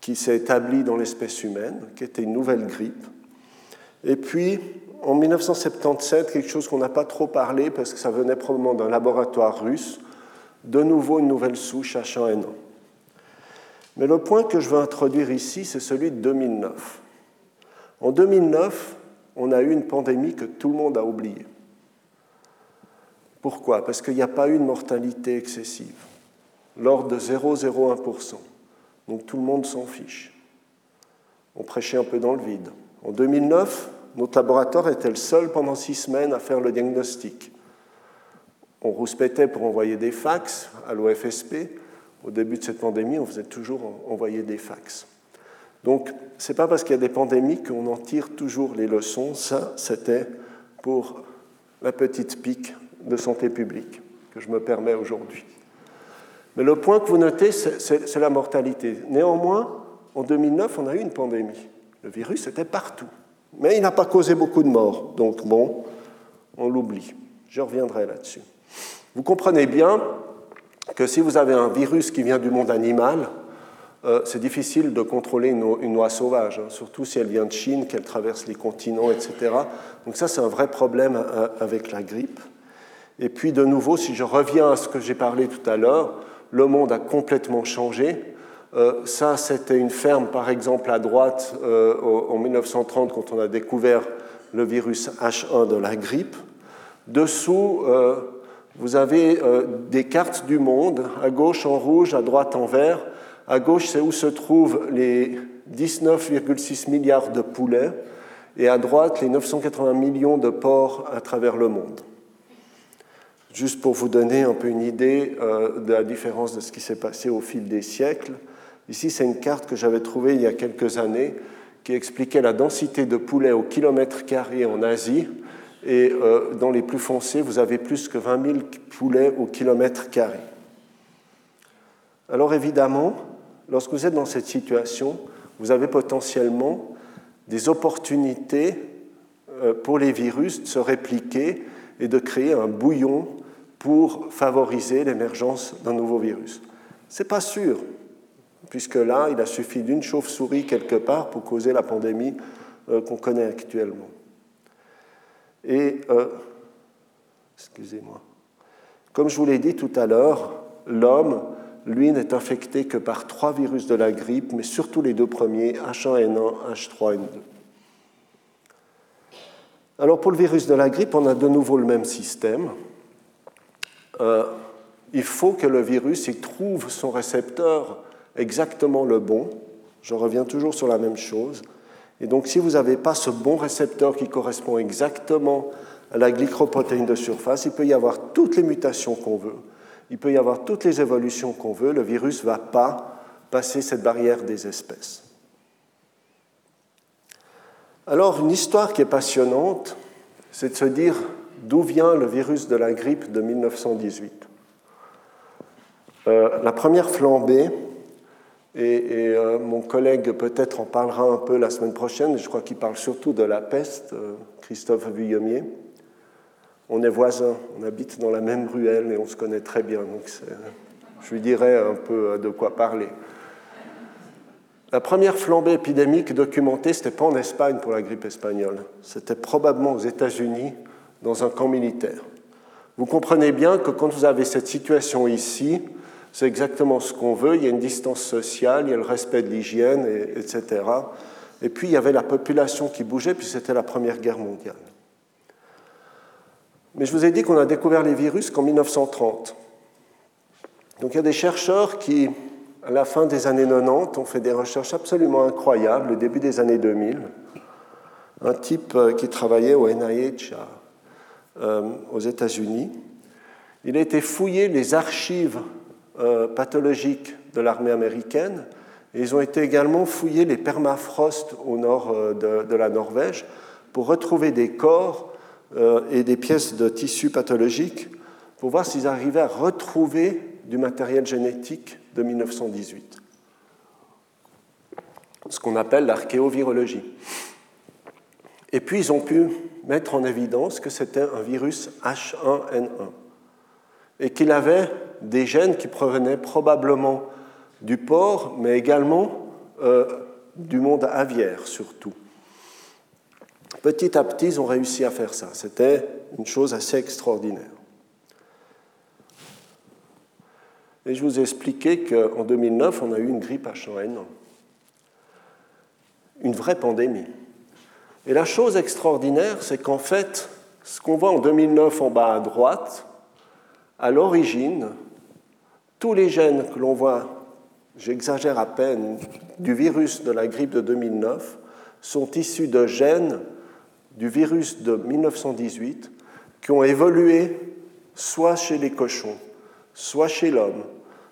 qui s'est établi dans l'espèce humaine, qui était une nouvelle grippe. Et puis, en 1977, quelque chose qu'on n'a pas trop parlé parce que ça venait probablement d'un laboratoire russe, de nouveau une nouvelle souche H1N1. Mais le point que je veux introduire ici, c'est celui de 2009. En 2009, on a eu une pandémie que tout le monde a oubliée. Pourquoi? Parce qu'il n'y a pas eu de mortalité excessive, l'ordre de 0,01%. Donc tout le monde s'en fiche. On prêchait un peu dans le vide. En 2009, notre laboratoire était le seul pendant six semaines à faire le diagnostic. On rouspétait pour envoyer des fax à l'OFSP. Au début de cette pandémie, on faisait toujours envoyer des fax. Donc, ce n'est pas parce qu'il y a des pandémies qu'on en tire toujours les leçons. Ça, c'était pour la petite pique de santé publique que je me permets aujourd'hui. Mais le point que vous notez, c'est la mortalité. Néanmoins, en 2009, on a eu une pandémie. Le virus était partout. Mais il n'a pas causé beaucoup de morts. Donc bon, on l'oublie. Je reviendrai là-dessus. Vous comprenez bien que si vous avez un virus qui vient du monde animal, euh, c'est difficile de contrôler une, une oie sauvage, hein, surtout si elle vient de Chine, qu'elle traverse les continents, etc. Donc ça, c'est un vrai problème euh, avec la grippe. Et puis de nouveau, si je reviens à ce que j'ai parlé tout à l'heure, le monde a complètement changé. Euh, ça, c'était une ferme, par exemple, à droite, euh, en 1930, quand on a découvert le virus H1 de la grippe. Dessous, euh, vous avez des cartes du monde, à gauche en rouge, à droite en vert. À gauche, c'est où se trouvent les 19,6 milliards de poulets, et à droite, les 980 millions de porcs à travers le monde. Juste pour vous donner un peu une idée euh, de la différence de ce qui s'est passé au fil des siècles, ici c'est une carte que j'avais trouvée il y a quelques années qui expliquait la densité de poulets au kilomètre carré en Asie. Et euh, dans les plus foncés, vous avez plus que 20 000 poulets au kilomètre carré. Alors évidemment, lorsque vous êtes dans cette situation, vous avez potentiellement des opportunités euh, pour les virus de se répliquer et de créer un bouillon pour favoriser l'émergence d'un nouveau virus. Ce n'est pas sûr, puisque là, il a suffi d'une chauve-souris quelque part pour causer la pandémie euh, qu'on connaît actuellement. Et, euh, excusez-moi, comme je vous l'ai dit tout à l'heure, l'homme, lui, n'est infecté que par trois virus de la grippe, mais surtout les deux premiers, H1N1, H3N2. Alors pour le virus de la grippe, on a de nouveau le même système. Euh, il faut que le virus il trouve son récepteur exactement le bon. Je reviens toujours sur la même chose. Et donc si vous n'avez pas ce bon récepteur qui correspond exactement à la glycoprotéine de surface, il peut y avoir toutes les mutations qu'on veut, il peut y avoir toutes les évolutions qu'on veut, le virus ne va pas passer cette barrière des espèces. Alors, une histoire qui est passionnante, c'est de se dire d'où vient le virus de la grippe de 1918. Euh, la première flambée, et, euh, mon collègue peut-être en parlera un peu la semaine prochaine, je crois qu'il parle surtout de la peste, euh, Christophe Vuillemier. On est voisins, on habite dans la même ruelle et on se connaît très bien, donc je lui dirai un peu de quoi parler. La première flambée épidémique documentée, ce n'était pas en Espagne pour la grippe espagnole, c'était probablement aux États-Unis, dans un camp militaire. Vous comprenez bien que quand vous avez cette situation ici, c'est exactement ce qu'on veut, il y a une distance sociale, il y a le respect de l'hygiène, etc. Et puis il y avait la population qui bougeait, puis c'était la Première Guerre mondiale. Mais je vous ai dit qu'on a découvert les virus qu'en 1930. Donc il y a des chercheurs qui à la fin des années 90, on fait des recherches absolument incroyables, le début des années 2000. Un type euh, qui travaillait au NIH aux États-Unis. Il a été fouillé les archives pathologiques de l'armée américaine et ils ont été également fouillés les permafrosts au nord de, de la Norvège pour retrouver des corps et des pièces de tissus pathologiques pour voir s'ils arrivaient à retrouver du matériel génétique de 1918, ce qu'on appelle l'archéovirologie. Et puis ils ont pu mettre en évidence que c'était un virus H1N1 et qu'il avait des gènes qui provenaient probablement du porc, mais également euh, du monde aviaire surtout. Petit à petit, ils ont réussi à faire ça. C'était une chose assez extraordinaire. Et je vous ai expliqué qu'en 2009, on a eu une grippe H1N1. Une vraie pandémie. Et la chose extraordinaire, c'est qu'en fait, ce qu'on voit en 2009 en bas à droite, à l'origine, tous les gènes que l'on voit, j'exagère à peine, du virus de la grippe de 2009, sont issus de gènes du virus de 1918 qui ont évolué soit chez les cochons, soit chez l'homme,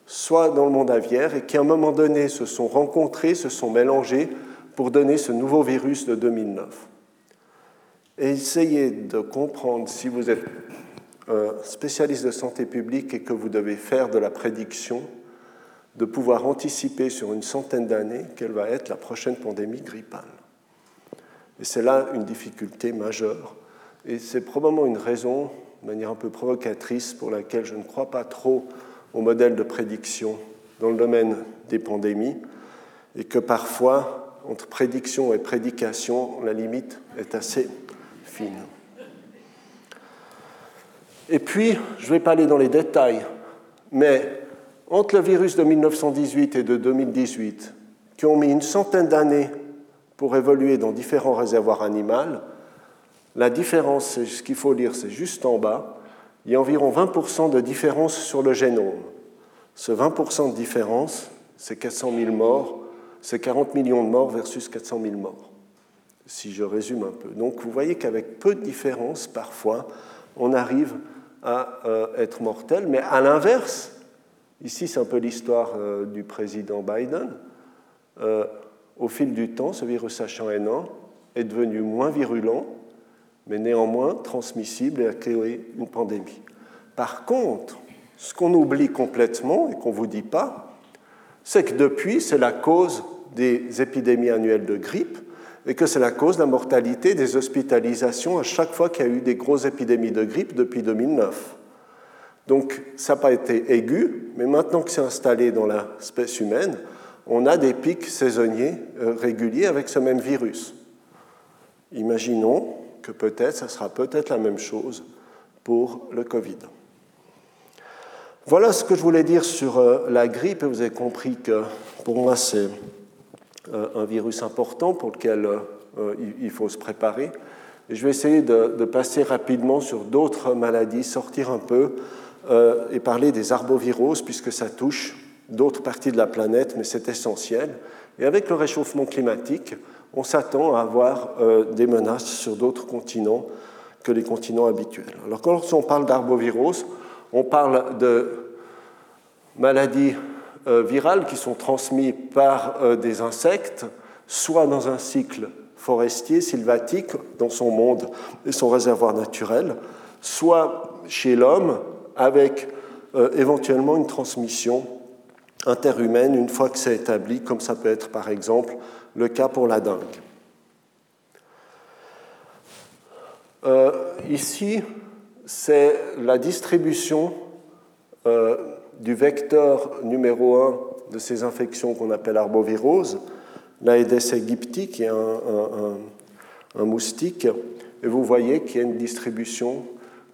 soit dans le monde aviaire, et qui à un moment donné se sont rencontrés, se sont mélangés pour donner ce nouveau virus de 2009. Et essayez de comprendre, si vous êtes un spécialiste de santé publique et que vous devez faire de la prédiction, de pouvoir anticiper sur une centaine d'années quelle va être la prochaine pandémie grippale. Et c'est là une difficulté majeure. Et c'est probablement une raison, de manière un peu provocatrice, pour laquelle je ne crois pas trop au modèle de prédiction dans le domaine des pandémies et que parfois, entre prédiction et prédication, la limite est assez fine. Et puis, je ne vais pas aller dans les détails, mais entre le virus de 1918 et de 2018, qui ont mis une centaine d'années pour évoluer dans différents réservoirs animaux, la différence, ce qu'il faut lire, c'est juste en bas, il y a environ 20% de différence sur le génome. Ce 20% de différence, c'est 400 000 morts, c'est 40 millions de morts versus 400 000 morts, si je résume un peu. Donc vous voyez qu'avec peu de différence, parfois, on arrive à euh, être mortel, mais à l'inverse, ici c'est un peu l'histoire euh, du président Biden, euh, au fil du temps, ce virus H1N1 est devenu moins virulent, mais néanmoins transmissible et a créé une pandémie. Par contre, ce qu'on oublie complètement et qu'on ne vous dit pas, c'est que depuis, c'est la cause des épidémies annuelles de grippe et que c'est la cause de la mortalité des hospitalisations à chaque fois qu'il y a eu des grosses épidémies de grippe depuis 2009. Donc ça n'a pas été aigu, mais maintenant que c'est installé dans l'espèce humaine, on a des pics saisonniers euh, réguliers avec ce même virus. Imaginons que peut-être, ça sera peut-être la même chose pour le Covid. Voilà ce que je voulais dire sur euh, la grippe, et vous avez compris que pour moi c'est un virus important pour lequel euh, il faut se préparer. Je vais essayer de, passer rapidement sur d'autres maladies, sortir un peu et parler des arboviroses, puisque ça touche d'autres parties de la planète, mais c'est essentiel. Et avec le réchauffement climatique, on s'attend à avoir euh, des menaces sur d'autres continents que les continents habituels. Alors quand on parle d'arbovirose, on parle de maladies euh, virales qui sont transmises par euh, des insectes, soit dans un cycle forestier, sylvatique, dans son monde et son réservoir naturel, soit chez l'homme, avec éventuellement une transmission interhumaine une fois que c'est établi, comme ça peut être par exemple le cas pour la dengue. Euh, ici, c'est la distribution euh, du vecteur numéro 1 de ces infections qu'on appelle arbovirose, l'Aedes aegypti, qui est un, moustique. Et vous voyez qu'il y a une distribution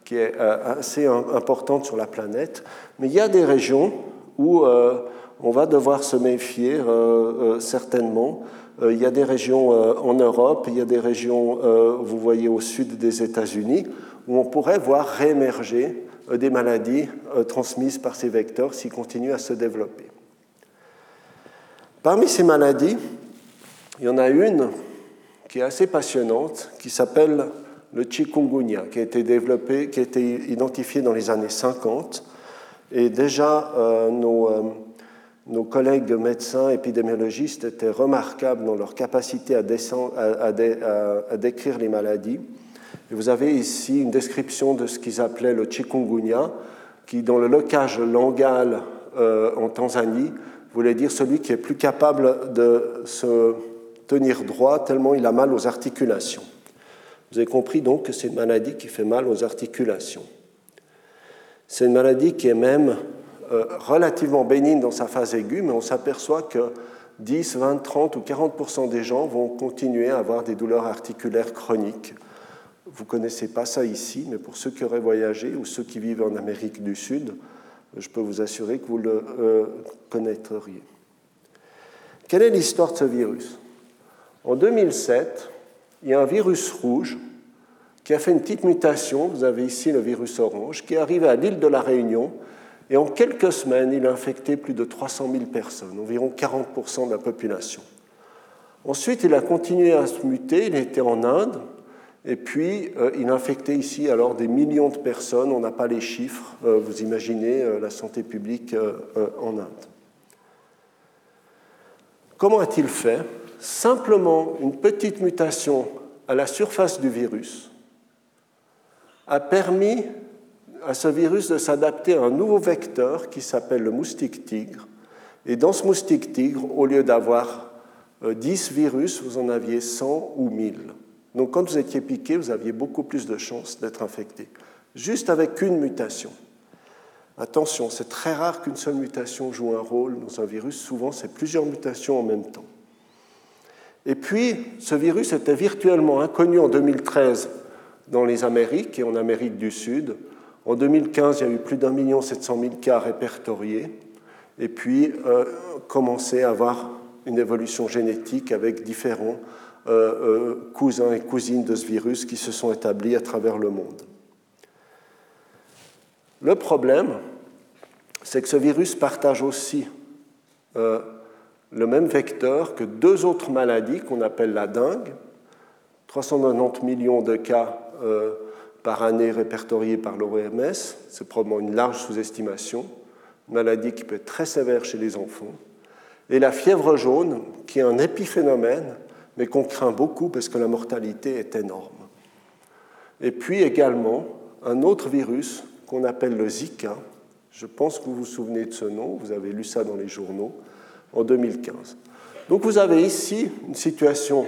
qui est euh, assez importante sur la planète. Mais il y a des régions où on va devoir se méfier certainement euh, il y a des régions euh, en Europe, il y a des régions, euh, vous voyez, au sud des États-Unis, où on pourrait voir réémerger des maladies transmises par ces vecteurs s'ils continuent à se développer. Parmi ces maladies, il y en a une qui est assez passionnante, qui s'appelle le chikungunya, qui a été développé, qui a été identifié dans les années 50. Et déjà, euh, nos, euh, nos, collègues médecins épidémiologistes étaient remarquables dans leur capacité à, décrire les maladies. Vous avez ici une description de ce qu'ils appelaient le chikungunya, qui, dans le locage langal euh, en Tanzanie, voulait dire celui qui est plus capable de se tenir droit tellement il a mal aux articulations. Vous avez compris donc que c'est une maladie qui fait mal aux articulations. C'est une maladie qui est même euh, relativement bénigne dans sa phase aiguë, mais on s'aperçoit que 10, 20, 30 ou 40% des gens vont continuer à avoir des douleurs articulaires chroniques. Vous ne connaissez pas ça ici, mais pour ceux qui auraient voyagé ou ceux qui vivent en Amérique du Sud, je peux vous assurer que vous le euh, connaîtriez. Quelle est l'histoire de ce virus? En 2007, il y a un virus rouge qui a fait une petite mutation, vous avez ici le virus orange, qui est arrivé à l'île de la Réunion, et en quelques semaines, il a infecté plus de 300 000 personnes, environ 40% de la population. Ensuite, il a continué à se muter, il était en Inde, et puis euh, il a infecté ici alors des millions de personnes, on n'a pas les chiffres, euh, vous imaginez euh, la santé publique en Inde. Comment a-t-il fait? Simplement une petite mutation à la surface du virus a permis à ce virus de s'adapter à un nouveau vecteur qui s'appelle le moustique tigre. Et dans ce moustique tigre, au lieu d'avoir 10 euh, virus, vous en aviez 100 ou 1000. Donc quand vous étiez piqué, vous aviez beaucoup plus de chances d'être infecté, juste avec une mutation. Attention, c'est très rare qu'une seule mutation joue un rôle dans un virus, souvent c'est plusieurs mutations en même temps. Et puis, ce virus était virtuellement inconnu en 2013 dans les Amériques et en Amérique du Sud. En 2015, il y a eu plus d'un million sept cent mille cas répertoriés. Et puis, euh, commençait à avoir une évolution génétique avec différents cousins et cousines de ce virus qui se sont établis à travers le monde. Le problème, c'est que ce virus partage aussi euh, le même vecteur que deux autres maladies qu'on appelle la dengue, 390 millions de cas euh, par année répertoriés par l'OMS, c'est probablement une large sous-estimation, maladie qui peut être très sévère chez les enfants, et la fièvre jaune, qui est un épiphénomène, mais qu'on craint beaucoup parce que la mortalité est énorme. Et puis également un autre virus qu'on appelle le Zika, je pense que vous vous souvenez de ce nom, vous avez lu ça dans les journaux, en 2015. Donc vous avez ici une situation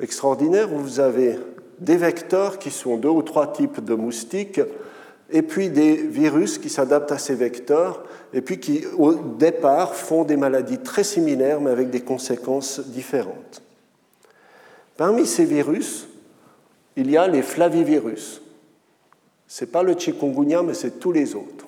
extraordinaire où vous avez des vecteurs qui sont deux ou trois types de moustiques, et puis des virus qui s'adaptent à ces vecteurs, et puis qui, au départ, font des maladies très similaires, mais avec des conséquences différentes. Parmi ces virus, il y a les flavivirus. Ce n'est pas le chikungunya, mais c'est tous les autres.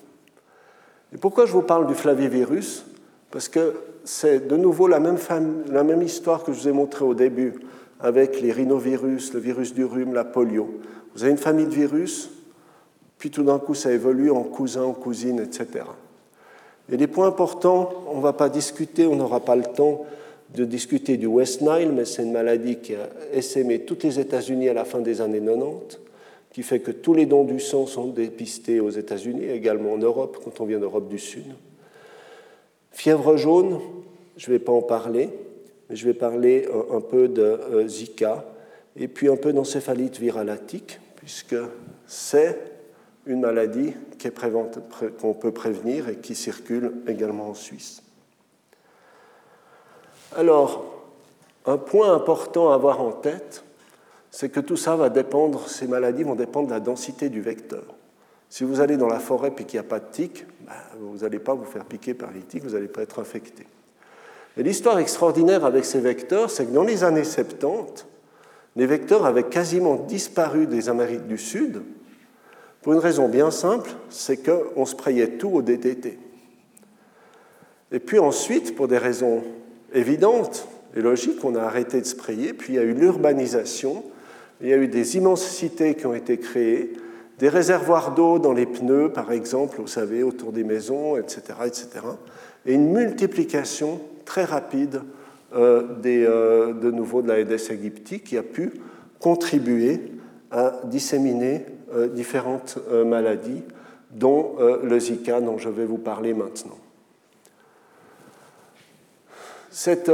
Et pourquoi je vous parle du flavivirus? Parce que c'est de nouveau la même, histoire que je vous ai montrée au début avec les rhinovirus, le virus du rhume, la polio. Vous avez une famille de virus, puis tout d'un coup ça évolue en cousin, en cousine, etc. Et des points importants, on ne va pas discuter, on n'aura pas le temps de discuter du West Nile, mais c'est une maladie qui a essaimé toutes les États-Unis à la fin des années 90, qui fait que tous les dons du sang sont dépistés aux États-Unis, également en Europe, quand on vient d'Europe du Sud. Fièvre jaune, je ne vais pas en parler, mais je vais parler un peu de euh, Zika et puis un peu d'encéphalite viralatique, puisque c'est une maladie qu'on peut prévenir et qui circule également en Suisse. Alors, un point important à avoir en tête, c'est que tout ça va dépendre, ces maladies vont dépendre de la densité du vecteur. Si vous allez dans la forêt et qu'il n'y a pas de tiques, ben, vous n'allez pas vous faire piquer par les tiques, vous n'allez pas être infecté. Et l'histoire extraordinaire avec ces vecteurs, c'est que dans les années 70, les vecteurs avaient quasiment disparu des Amériques du Sud, pour une raison bien simple, c'est qu'on sprayait tout au DTT. Et puis ensuite, pour des raisons évidentes et logiques, on a arrêté de sprayer, puis il y a eu l'urbanisation, il y a eu des immenses cités qui ont été créées, des réservoirs d'eau dans les pneus, par exemple, vous savez, autour des maisons, etc., etc., et une multiplication très rapide euh, euh, de nouveau de la Aedes aegypti qui a pu contribuer à disséminer différentes maladies, dont le Zika dont je vais vous parler maintenant. Cette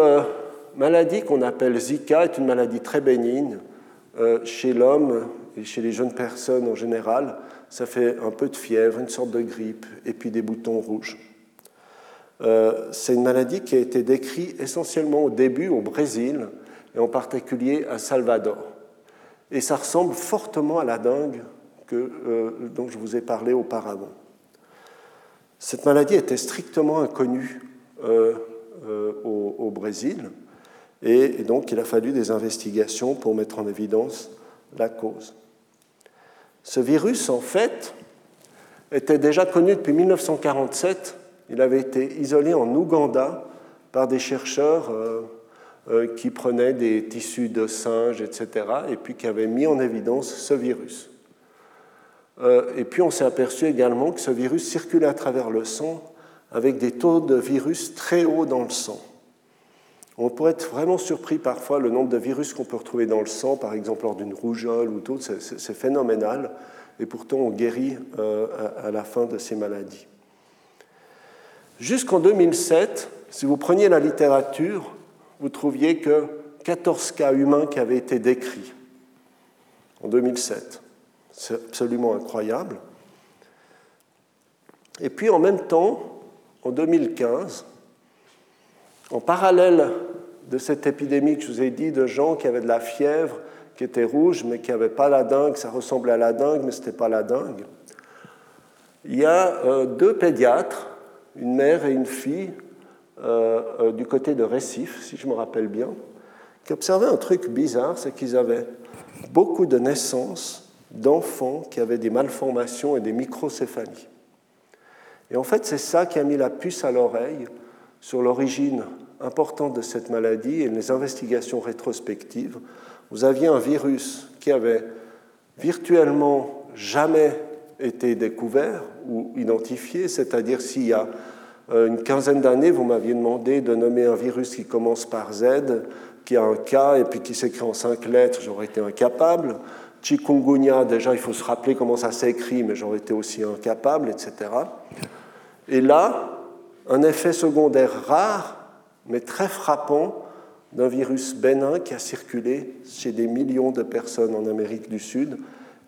maladie qu'on appelle Zika est une maladie très bénigne chez l'homme et chez les jeunes personnes en général. Ça fait un peu de fièvre, une sorte de grippe et puis des boutons rouges. Euh, c'est une maladie qui a été décrite essentiellement au début au Brésil et en particulier à Salvador. Et ça ressemble fortement à la dengue euh, dont je vous ai parlé auparavant. Cette maladie était strictement inconnue euh, au, Brésil et, donc il a fallu des investigations pour mettre en évidence la cause. Ce virus, en fait, était déjà connu depuis 1947 il avait été isolé en Ouganda par des chercheurs euh, euh, qui prenaient des tissus de singes, etc., et puis qui avaient mis en évidence ce virus. Euh, et puis on s'est aperçu également que ce virus circulait à travers le sang avec des taux de virus très hauts dans le sang. On pourrait être vraiment surpris parfois le nombre de virus qu'on peut retrouver dans le sang, par exemple lors d'une rougeole ou tout, c'est phénoménal, et pourtant on guérit à la fin de ces maladies. Jusqu'en 2007, si vous preniez la littérature, vous trouviez que 14 cas humains qui avaient été décrits en 2007. C'est absolument incroyable. Et puis en même temps, en 2015, en parallèle de cette épidémie que je vous ai dit, de gens qui avaient de la fièvre, qui était rouge, mais qui n'avaient pas la dengue, ça ressemblait à la dengue, mais ce n'était pas la dengue, il y a euh, deux pédiatres une mère et une fille euh, euh, du côté de Récif, si je me rappelle bien, qui observaient un truc bizarre, c'est qu'ils avaient beaucoup de naissances d'enfants qui avaient des malformations et des microcéphalies. Et en fait, c'est ça qui a mis la puce à l'oreille sur l'origine importante de cette maladie et les investigations rétrospectives. Vous aviez un virus qui avait virtuellement jamais été découvert ou identifié, c'est-à-dire s'il y a euh, une quinzaine d'années, vous m'aviez demandé de nommer un virus qui commence par Z, qui a un K et puis qui s'écrit en cinq lettres, j'aurais été incapable. Chikungunya, déjà, il faut se rappeler comment ça s'écrit, mais j'aurais été aussi incapable, etc. Et là, un effet secondaire rare, mais très frappant, d'un virus bénin qui a circulé chez des millions de personnes en Amérique du Sud,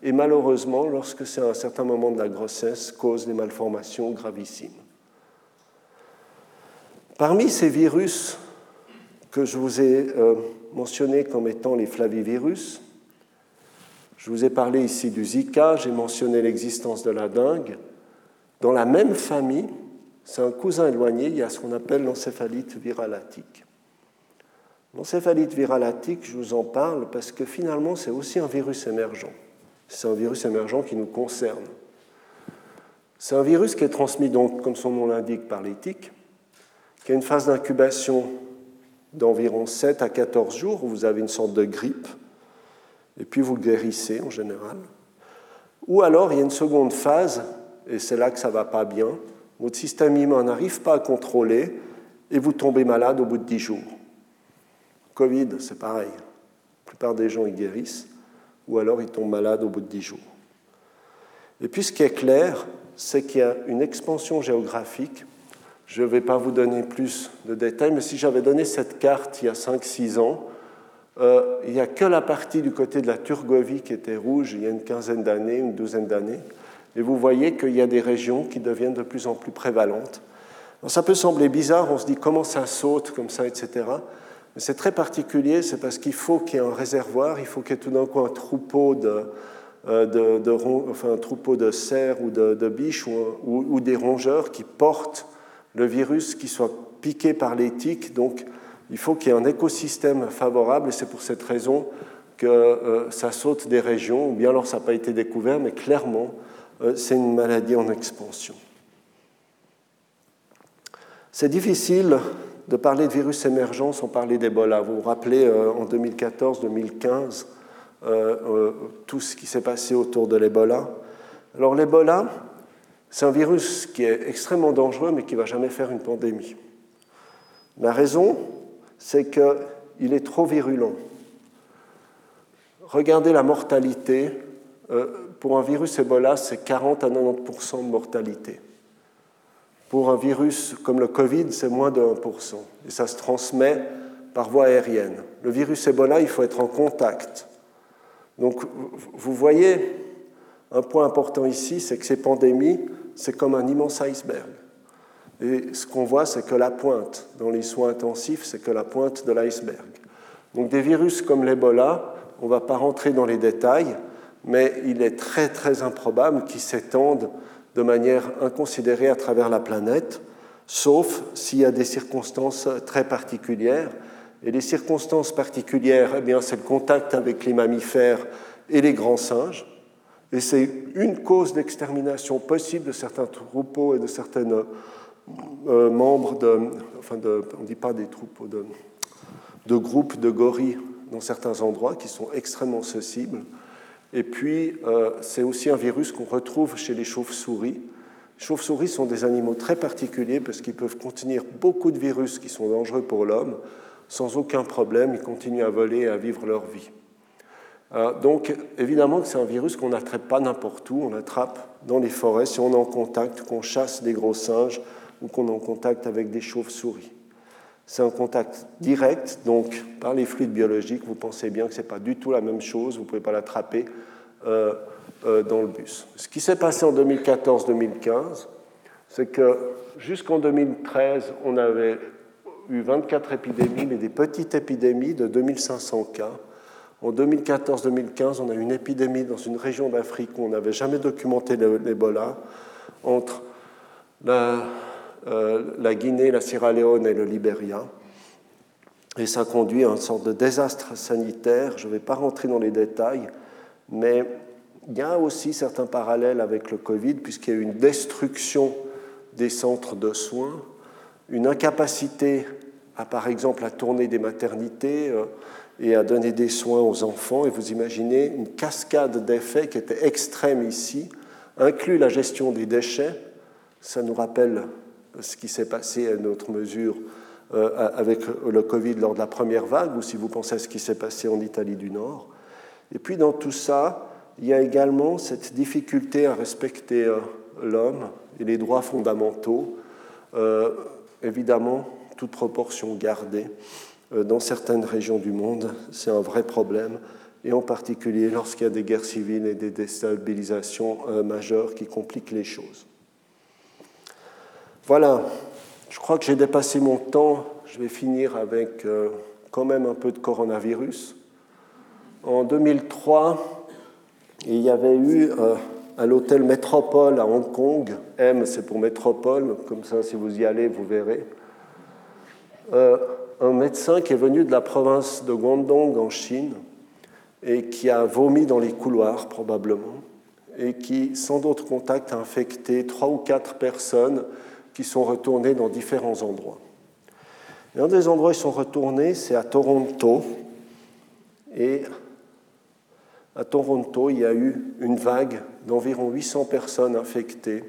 et malheureusement, lorsque c'est à un certain moment de la grossesse, cause des malformations gravissimes. Parmi ces virus que je vous ai euh, mentionnés comme étant les flavivirus, je vous ai parlé ici du Zika, j'ai mentionné l'existence de la dengue. Dans la même famille, c'est un cousin éloigné, il y a ce qu'on appelle l'encéphalite viralatique. L'encéphalite viralatique, je vous en parle parce que finalement, c'est aussi un virus émergent. C'est un virus émergent qui nous concerne. C'est un virus qui est transmis, donc, comme son nom l'indique, par les qui a une phase d'incubation d'environ 7 à 14 jours, où vous avez une sorte de grippe, et puis vous guérissez en général. Ou alors, il y a une seconde phase, et c'est là que ça ne va pas bien, votre système immun n'arrive pas à contrôler, et vous tombez malade au bout de 10 jours. Covid, c'est pareil. La plupart des gens, ils guérissent ou alors ils tombent malades au bout de dix jours. Et puis ce qui est clair, c'est qu'il y a une expansion géographique. Je ne vais pas vous donner plus de détails, mais si j'avais donné cette carte il y a 5-6 ans, euh, il n'y a que la partie du côté de la Turgovie qui était rouge il y a une quinzaine d'années, une douzaine d'années. Et vous voyez qu'il y a des régions qui deviennent de plus en plus prévalentes. ça peut sembler bizarre, on se dit comment ça saute comme ça, etc. C'est très particulier, c'est parce qu'il faut qu'il y ait un réservoir, il faut qu'il y ait tout d'un coup un troupeau de, euh, enfin, un troupeau de cerfs ou de, biches ou, des rongeurs qui portent le virus qui soit piqué par les tiques. Donc il faut qu'il y ait un écosystème favorable et c'est pour cette raison que euh, ça saute des régions, ou bien alors ça n'a pas été découvert, mais clairement c'est une maladie en expansion. C'est difficile de parler de virus émergents sans parler d'Ebola. Vous vous rappelez euh, en 2014-2015 euh, euh, tout ce qui s'est passé autour de l'Ebola. Alors l'Ebola, c'est un virus qui est extrêmement dangereux mais qui ne va jamais faire une pandémie. La raison, c'est qu'il est trop virulent. regardez la mortalité. Euh, pour un virus Ebola, c'est 40 à 90% de mortalité. Pour un virus comme le Covid, c'est moins de 1%. Et ça se transmet par voie aérienne. Le virus Ebola, il faut être en contact. Donc, vous voyez, un point important ici, c'est que ces pandémies, c'est comme un immense iceberg. Et ce qu'on voit, c'est que la pointe dans les soins intensifs, c'est que la pointe de l'iceberg. Donc des virus comme l'Ebola, on ne va pas rentrer dans les détails, mais il est très très improbable qu'ils s'étendent de manière inconsidérée à travers la planète, sauf s'il y a des circonstances très particulières. Et les circonstances particulières, eh c'est le contact avec les mammifères et les grands singes. Et c'est une cause d'extermination possible de certains troupeaux et de certains euh, membres de, enfin on ne dit pas des troupeaux, de groupes de gorilles dans certains endroits qui sont extrêmement sensibles. Et puis, euh, c'est aussi un virus qu'on retrouve chez les chauves-souris. Les chauves-souris sont des animaux très particuliers parce qu'ils peuvent contenir beaucoup de virus qui sont dangereux pour l'homme. Sans aucun problème, ils continuent à voler et à vivre leur vie. Euh, donc, évidemment que c'est un virus qu'on n'attrape pas n'importe où, on l'attrape dans les forêts si on est en contact, qu'on chasse des gros singes ou qu'on est en contact avec des chauves-souris. C'est un contact direct, donc par les fluides biologiques, vous pensez bien que ce n'est pas du tout la même chose, vous ne pouvez pas l'attraper euh, euh, dans le bus. Ce qui s'est passé en 2014-2015, c'est que jusqu'en 2013, on avait eu 24 épidémies, mais des petites épidémies de 2500 cas. En 2014-2015, on a eu une épidémie dans une région d'Afrique où on n'avait jamais documenté l'Ebola, entre la, la Guinée, la Sierra Leone et le Libéria. Et ça conduit à une sorte de désastre sanitaire. Je ne vais pas rentrer dans les détails, mais il y a aussi certains parallèles avec le Covid, puisqu'il y a eu une destruction des centres de soins, une incapacité à, par exemple, à tourner des maternités euh, et à donner des soins aux enfants. Et vous imaginez une cascade d'effets qui était extrême ici, inclut la gestion des déchets. Ça nous rappelle ce qui s'est passé à notre mesure euh, avec le Covid lors de la première vague, ou si vous pensez à ce qui s'est passé en Italie du Nord. Et puis dans tout ça, il y a également cette difficulté à respecter euh, l'homme et les droits fondamentaux, euh, évidemment, toute proportion gardée. Dans certaines régions du monde, c'est un vrai problème, et en particulier lorsqu'il y a des guerres civiles et des déstabilisations majeures qui compliquent les choses. Voilà, je crois que j'ai dépassé mon temps. Je vais finir avec euh, quand même un peu de coronavirus. En 2003, il y avait eu euh, à l'hôtel Métropole à Hong Kong, M c'est pour métropole, comme ça si vous y allez, vous verrez, euh, un médecin qui est venu de la province de Guangdong en Chine et qui a vomi dans les couloirs probablement et qui, sans d'autres contacts, a infecté trois ou quatre personnes qui sont retournés dans différents endroits. un des endroits où ils sont retournés, c'est à Toronto. Et à Toronto, il y a eu une vague d'environ 800 personnes infectées,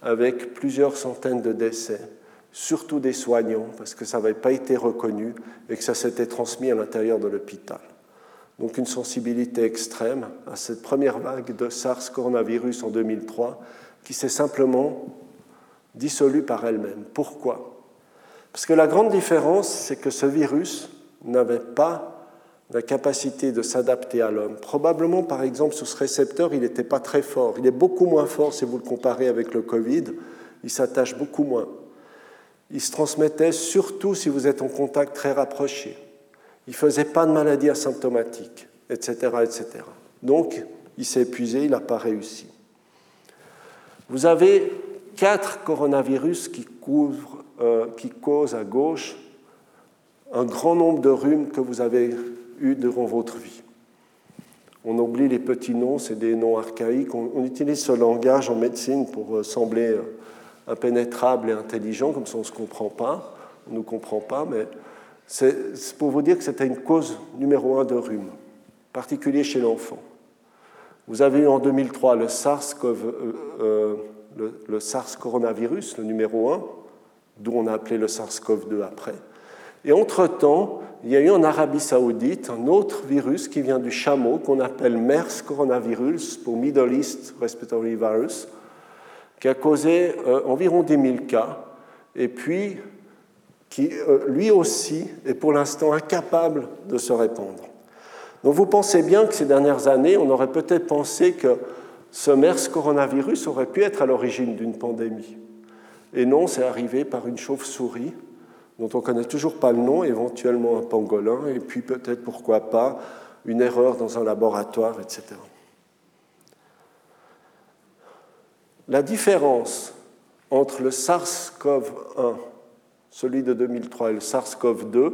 avec plusieurs centaines de décès, surtout des soignants, parce que ça n'avait pas été reconnu et que ça s'était transmis à l'intérieur de l'hôpital. Donc une sensibilité extrême à cette première vague de SARS coronavirus en 2003, qui s'est simplement dissolue par elle-même. Pourquoi? Parce que la grande différence, c'est que ce virus n'avait pas la capacité de s'adapter à l'homme. Probablement, par exemple, sur ce récepteur, il n'était pas très fort. Il est beaucoup moins fort si vous le comparez avec le Covid. Il s'attache beaucoup moins. Il se transmettait surtout si vous êtes en contact très rapproché. Il ne faisait pas de maladie asymptomatique, etc., etc. Donc, il s'est épuisé, il n'a pas réussi. Vous avez quatre coronavirus euh, qui causent à gauche un grand nombre de rhumes que vous avez eus durant votre vie. On oublie les petits noms, c'est des noms archaïques. On, utilise ce langage en médecine pour euh, sembler euh, impénétrable et intelligent, comme ça on ne se comprend pas, on ne nous comprend pas, mais c'est pour vous dire que c'était une cause numéro un de rhume, particulier chez l'enfant. Vous avez eu en 2003 le SARS-CoV le, SARS coronavirus, le numéro 1, d'où on a appelé le SARS-CoV-2 après. Et entre-temps, il y a eu en Arabie saoudite un autre virus qui vient du chameau qu'on appelle MERS coronavirus pour Middle East Respiratory Virus, qui a causé euh, environ 10 000 cas et puis qui euh, lui aussi est pour l'instant incapable de se répandre. Donc vous pensez bien que ces dernières années, on aurait peut-être pensé que ce MERS coronavirus aurait pu être à l'origine d'une pandémie. Et non, c'est arrivé par une chauve-souris dont on ne connaît toujours pas le nom, éventuellement un pangolin, et puis peut-être, pourquoi pas, une erreur dans un laboratoire, etc. La différence entre le SARS-CoV-1, celui de 2003, et le SARS-CoV-2,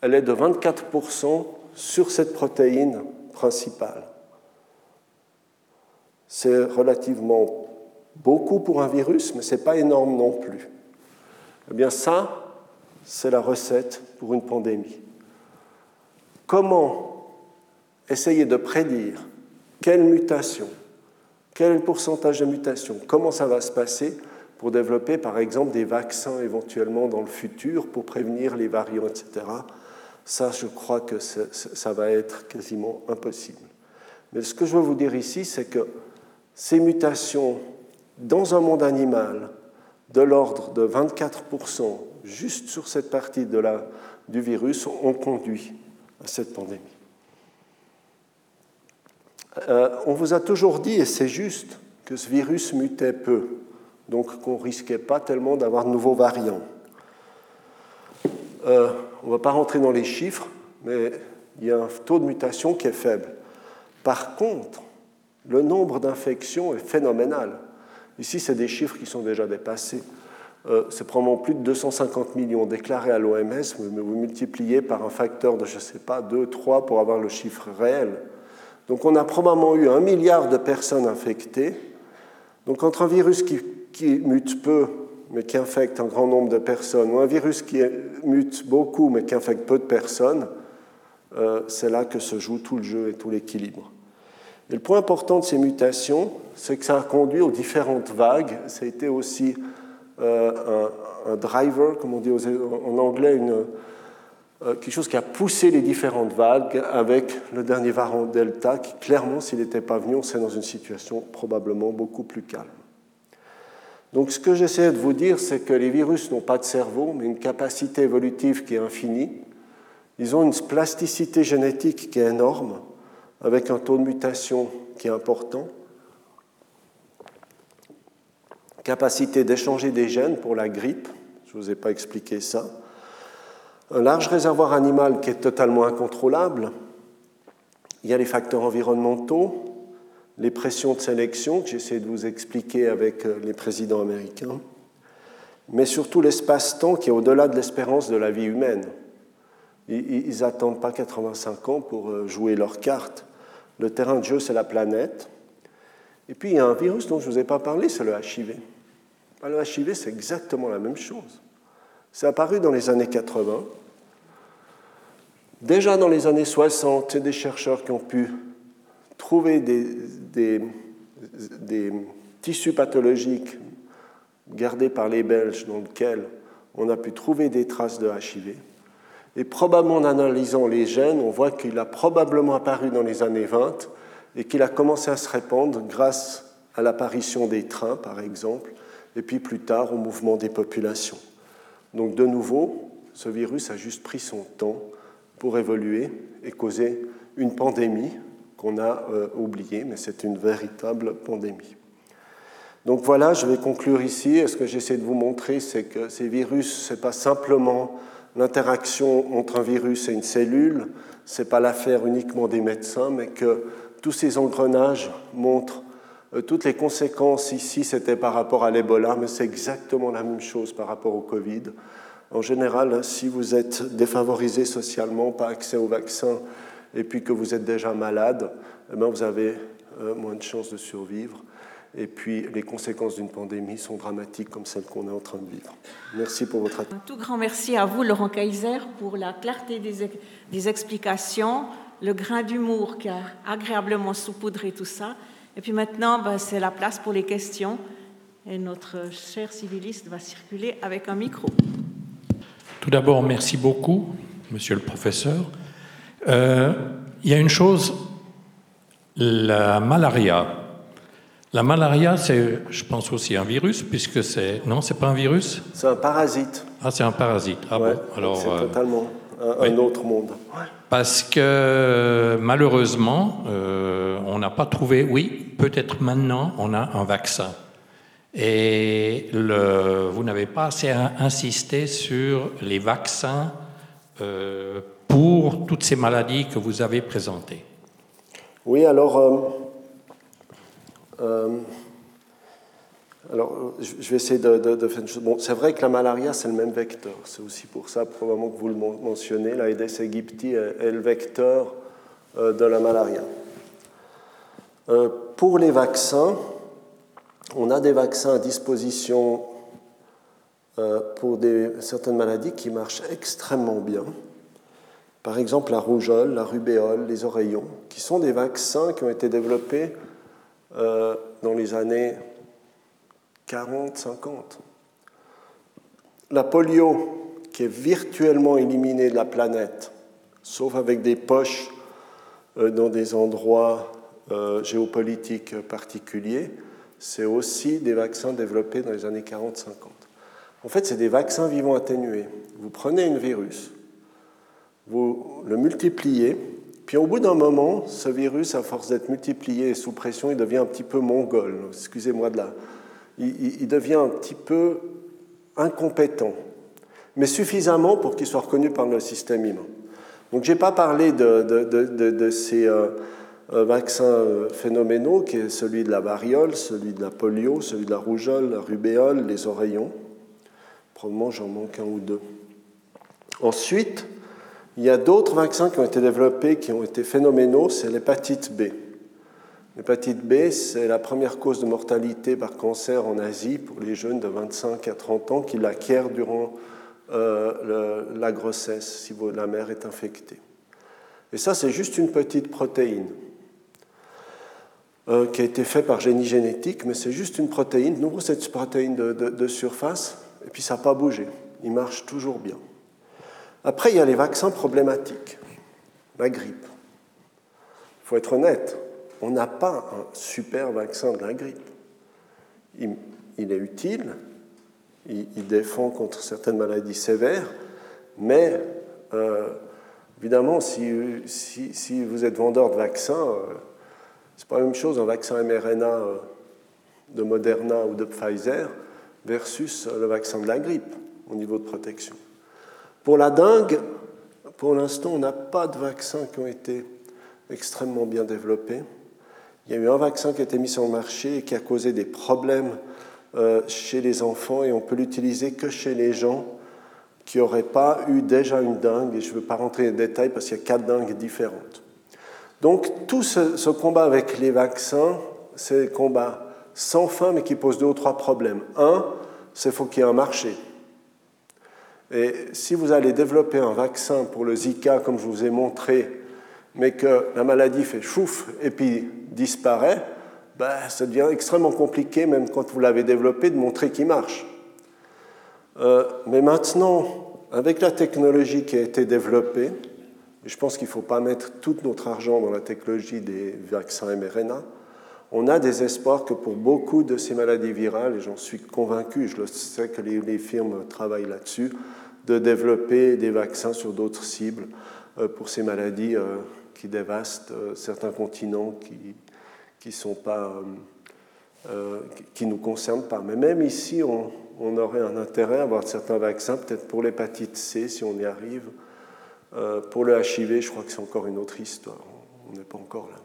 elle est de 24% sur cette protéine principale. C'est relativement beaucoup pour un virus, mais ce n'est pas énorme non plus. Eh bien ça, c'est la recette pour une pandémie. Comment essayer de prédire quelle mutation, quel pourcentage de mutation, comment ça va se passer pour développer par exemple des vaccins éventuellement dans le futur pour prévenir les variants, etc. Ça, je crois que ça va être quasiment impossible. Mais ce que je veux vous dire ici, c'est que ces mutations dans un monde animal de l'ordre de 24% juste sur cette partie de la, du virus ont conduit à cette pandémie. Euh, on vous a toujours dit, et c'est juste, que ce virus mutait peu, donc qu'on ne risquait pas tellement d'avoir de nouveaux variants. Euh, on ne va pas rentrer dans les chiffres, mais il y a un taux de mutation qui est faible. Par contre, le nombre d'infections est phénoménal. Ici, c'est des chiffres qui sont déjà dépassés. Euh, c'est probablement plus de 250 millions déclarés à l'OMS, mais vous multipliez par un facteur de, je ne sais pas, 2, 3 pour avoir le chiffre réel. Donc on a probablement eu un milliard de personnes infectées. Donc entre un virus qui, mute peu, mais qui infecte un grand nombre de personnes, ou un virus qui mute beaucoup, mais qui infecte peu de personnes, euh, c'est là que se joue tout le jeu et tout l'équilibre. Et le point important de ces mutations, c'est que ça a conduit aux différentes vagues. Ça a été aussi euh, un, driver, comme on dit en anglais, euh, quelque chose qui a poussé les différentes vagues avec le dernier variant Delta, qui clairement, s'il n'était pas venu, on serait dans une situation probablement beaucoup plus calme. Donc ce que j'essaie de vous dire, c'est que les virus n'ont pas de cerveau, mais une capacité évolutive qui est infinie. Ils ont une plasticité génétique qui est énorme, avec un taux de mutation qui est important capacité d'échanger des gènes pour la grippe, je ne vous ai pas expliqué ça, un large réservoir animal qui est totalement incontrôlable, il y a les facteurs environnementaux, les pressions de sélection que j'essaie de vous expliquer avec euh, les présidents américains, mais surtout l'espace-temps qui est au-delà de l'espérance de la vie humaine. Ils n'attendent pas 85 ans pour euh, jouer leurs cartes. Le terrain de jeu, c'est la planète. Et puis, il y a un virus dont je ne vous ai pas parlé, c'est le HIV. Bah, le HIV, c'est exactement la même chose. C'est apparu dans les années 80. Déjà dans les années 60, il des chercheurs qui ont pu trouver des, tissus pathologiques gardés par les Belges dans lesquels on a pu trouver des traces de HIV. Et probablement en analysant les gènes, on voit qu'il a probablement apparu dans les années 20 et qu'il a commencé à se répandre grâce à l'apparition des trains, par exemple, et puis plus tard au mouvement des populations. Donc de nouveau, ce virus a juste pris son temps pour évoluer et causer une pandémie qu'on a euh, oubliée, mais c'est une véritable pandémie. Donc voilà, je vais conclure ici. Ce que j'essaie de vous montrer, c'est que ces virus, ce n'est pas simplement l'interaction entre un virus et une cellule, ce n'est pas l'affaire uniquement des médecins, mais que tous ces engrenages montrent euh, toutes les conséquences ici, c'était par rapport à l'Ebola, mais c'est exactement la même chose par rapport au Covid. En général, si vous êtes défavorisé socialement, pas accès au vaccin, et puis que vous êtes déjà malade, eh bien vous avez euh, moins de chances de survivre. Et puis les conséquences d'une pandémie sont dramatiques comme celle qu'on est en train de vivre. Merci pour votre attention. Un tout grand merci à vous, Laurent Kaiser, pour la clarté des, des explications, le grain d'humour qui a agréablement saupoudré tout ça. Et puis maintenant, ben, c'est la place pour les questions. Et notre cher civiliste va circuler avec un micro. Tout d'abord, merci beaucoup monsieur le professeur. Euh, il y a une chose, la malaria. La malaria, c'est, je pense aussi un virus, puisque c'est... Non, c'est pas un virus? C'est un parasite. Ah, c'est un parasite. Ah bon Alors, c'est euh, totalement un, autre monde. Parce que malheureusement, euh, on n'a pas trouvé... Oui, peut-être maintenant, on a un vaccin. Et le, vous n'avez pas assez insisté sur les vaccins euh, pour toutes ces maladies que vous avez présentées. Oui, alors, alors je vais essayer de, faire une chose. Bon, c'est vrai que la malaria, c'est le même vecteur. C'est aussi pour ça, probablement, que vous le mentionnez. L'Aedes aegypti est le vecteur de la malaria. pour les vaccins, on a des vaccins à disposition euh, pour certaines maladies qui marchent extrêmement bien. Par exemple, la rougeole, la rubéole, les oreillons, qui sont des vaccins qui ont été développés euh, dans les années 40-50. La polio, qui est virtuellement éliminée de la planète, sauf avec des poches euh, dans des endroits géopolitiques particuliers, c'est aussi des vaccins développés dans les années 40-50. En fait, c'est des vaccins vivants atténués. Vous prenez un virus, vous le multipliez, puis au bout d'un moment, ce virus, à force d'être multiplié sous pression, il devient un petit peu mongol. Excusez-moi de là. Il, devient un petit peu incompétent, mais suffisamment pour qu'il soit reconnu par le système immun. Donc, je n'ai pas parlé de, ces. Euh, vaccins euh, phénoménaux, qui est celui de la variole, celui de la polio, celui de la rougeole, la rubéole, les oreillons. Probablement j'en manque un ou deux. Ensuite, il y a d'autres vaccins qui ont été développés, qui ont été phénoménaux, c'est l'hépatite B. L'hépatite B, c'est la première cause de mortalité par cancer en Asie pour les jeunes de 25 à 30 ans qui l'acquièrent durant euh, la grossesse, si la mère est infectée. Et ça, c'est juste une petite protéine. Euh, qui a été fait par génie génétique, mais c'est juste une protéine. Nous, cette protéine de, surface, et puis ça n'a pas bougé. Il marche toujours bien. Après, il y a les vaccins problématiques. La grippe. Il faut être honnête, on n'a pas un super vaccin de la grippe. Il, est utile, il, défend contre certaines maladies sévères, mais euh, évidemment, si, vous êtes vendeur de vaccins, euh, c'est pas la même chose un vaccin mRNA euh, de Moderna ou de Pfizer versus le vaccin de la grippe au niveau de protection. Pour la dengue, pour l'instant, on n'a pas de vaccins qui ont été extrêmement bien développés. Il y a eu un vaccin qui a été mis sur le marché et qui a causé des problèmes euh, chez les enfants et on peut l'utiliser que chez les gens qui n'auraient pas eu déjà une dengue. Et je ne veux pas rentrer dans les détails parce qu'il y a quatre dengues différentes. Donc tout ce, combat avec les vaccins, c'est un combat sans fin, mais qui pose deux ou trois problèmes. Un, c'est qu'il faut qu'il y ait un marché. Et si vous allez développer un vaccin pour le Zika, comme je vous ai montré, mais que la maladie fait chouf et puis disparaît, ben, ça devient extrêmement compliqué, même quand vous l'avez développé, de montrer qu'il marche. Euh, mais maintenant, avec la technologie qui a été développée, je pense qu'il ne faut pas mettre tout notre argent dans la technologie des vaccins mRNA. On a des espoirs que pour beaucoup de ces maladies virales, et j'en suis convaincu, je sais que les, firmes travaillent là-dessus, de développer des vaccins sur d'autres cibles euh, pour ces maladies euh, qui dévastent euh, certains continents qui qui sont pas qui nous concernent pas. Mais même ici, on, aurait un intérêt à avoir certains vaccins, peut-être pour l'hépatite C si on y arrive, pour le HIV, je crois que c'est encore une autre histoire. On n'est pas encore là.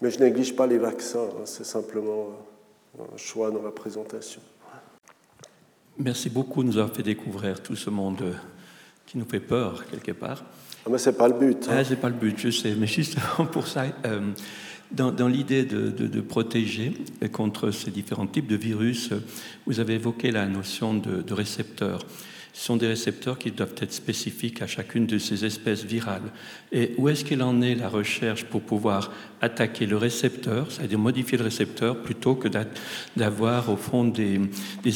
Mais je néglige pas les vaccins, hein. c'est simplement un choix dans la présentation. Merci beaucoup de nous avoir fait découvrir tout ce monde qui nous fait peur quelque part. Ah, mais ce n'est pas le but. Hein. Ah, c'est pas le but, je sais. Mais justement pour ça, euh, dans, l'idée de, protéger contre ces différents types de virus, vous avez évoqué la notion de, récepteur. Ce sont des récepteurs qui doivent être spécifiques à chacune de ces espèces virales. Et où est-ce qu'il en est la recherche pour pouvoir attaquer le récepteur, c'est-à-dire modifier le récepteur, plutôt que d'avoir au fond des,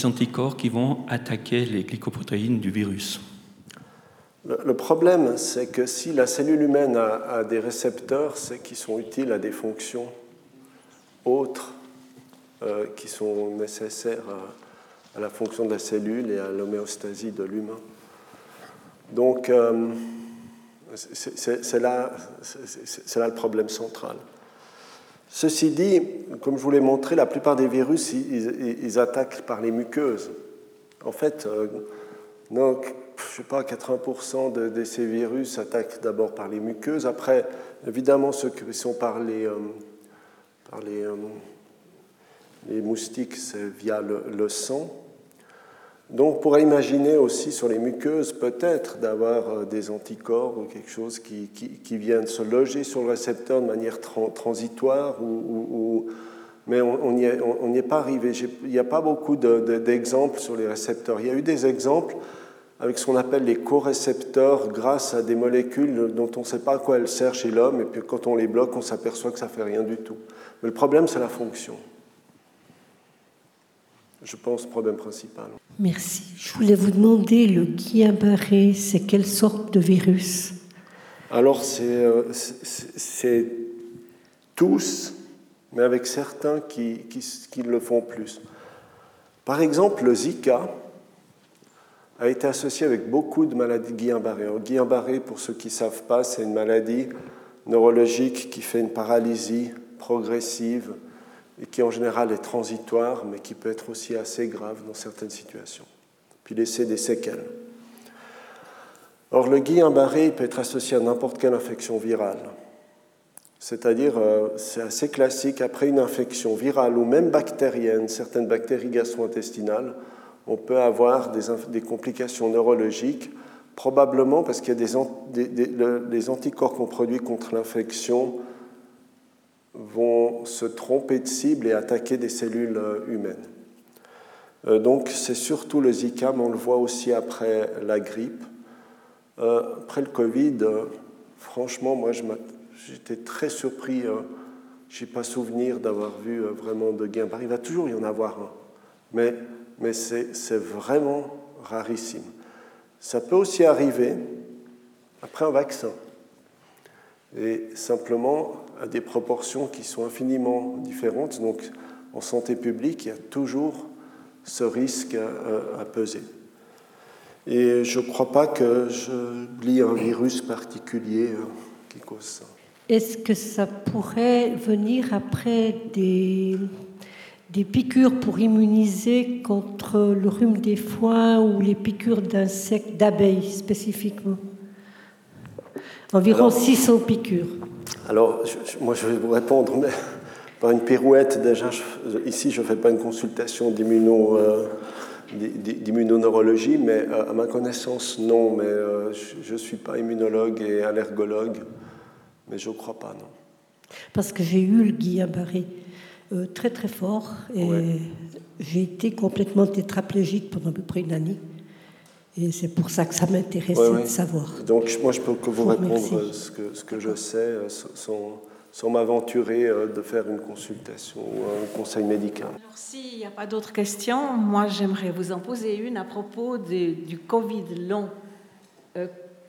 anticorps qui vont attaquer les glycoprotéines du virus? Le, problème, c'est que si la cellule humaine a, des récepteurs, c'est qu'ils sont utiles à des fonctions autres euh, qui sont nécessaires à, la fonction de la cellule et à l'homéostasie de l'humain. Donc, euh, c'est là, là, le problème central. Ceci dit, comme je vous l'ai montré, la plupart des virus, ils, attaquent par les muqueuses. En fait, euh, donc, je sais pas, 80% de, ces virus attaquent d'abord par les muqueuses. Après, évidemment, ceux qui sont par les, euh, par les, euh, les moustiques, c'est via le, sang. Donc, on pourrait imaginer aussi sur les muqueuses, peut-être, d'avoir des anticorps ou quelque chose qui, qui, qui, viennent se loger sur le récepteur de manière transitoire ou mais on n'y est, pas arrivé. Il n'y a pas beaucoup d'exemples sur les récepteurs. Il y a eu des exemples avec ce qu'on appelle les co-récepteurs grâce à des molécules dont on ne sait pas à quoi elles servent chez l'homme, et puis quand on les bloque, on s'aperçoit que ça ne fait rien du tout. Mais le problème, c'est la fonction. Je pense, problème principal. Merci. Je voulais vous demander, le Guillain-Barré, c'est quelle sorte de virus? Alors, c'est euh, tous mais avec certains qui, qui, le font plus. Par exemple, le Zika a été associé avec beaucoup de maladies Guillain-Barré. Guillain-Barré, pour ceux qui ne savent pas, c'est une maladie neurologique qui fait une paralysie progressive et qui en général est transitoire, mais qui peut être aussi assez grave dans certaines situations, puis laisser des séquelles. Or, le Guillain-Barré peut être associé à n'importe quelle infection virale. C'est-à-dire, euh, c'est assez classique, après une infection virale ou même bactérienne, certaines bactéries gastro-intestinales, on peut avoir des, complications neurologiques, probablement parce qu'il y a des, anticorps qu'on produit contre l'infection vont se tromper de cible et attaquer des cellules euh, humaines. Euh, donc c'est surtout le Zika, mais on le voit aussi après la grippe. après le Covid, franchement, moi j'étais très surpris. Hein. Je n'ai pas souvenir d'avoir vu euh, vraiment de gain. Il va toujours y en avoir un, mais, mais c'est vraiment rarissime. Ça peut aussi arriver après un vaccin, et simplement à des proportions qui sont infiniment différentes. Donc en santé publique, il y a toujours ce risque à, à peser. Et je ne crois pas que je lis un virus particulier euh, qui cause ça. Est-ce que ça pourrait venir après des, des piqûres pour immuniser contre le rhume des foins ou les piqûres d'insectes, d'abeilles spécifiquement? Environ 600 piqûres. Alors, moi je vais vous répondre, mais par une pirouette, déjà, ici je ne fais pas une consultation d'immuno, euh, d'immunoneurologie, mais euh, à ma connaissance, non, mais euh, je ne suis pas immunologue et allergologue. Mais je ne crois pas, non. Parce que j'ai eu le Guillain-Barré très très fort et j'ai été complètement tétraplégique pendant à peu près une année. Et c'est pour ça que ça m'intéressait de savoir. Donc moi je peux que vous répondre ce que, ce que, je sais euh, sans, sans m'aventurer euh, de faire une consultation ou un conseil médical. Alors s'il n'y a pas d'autres questions, moi j'aimerais vous en poser une à propos du Covid long.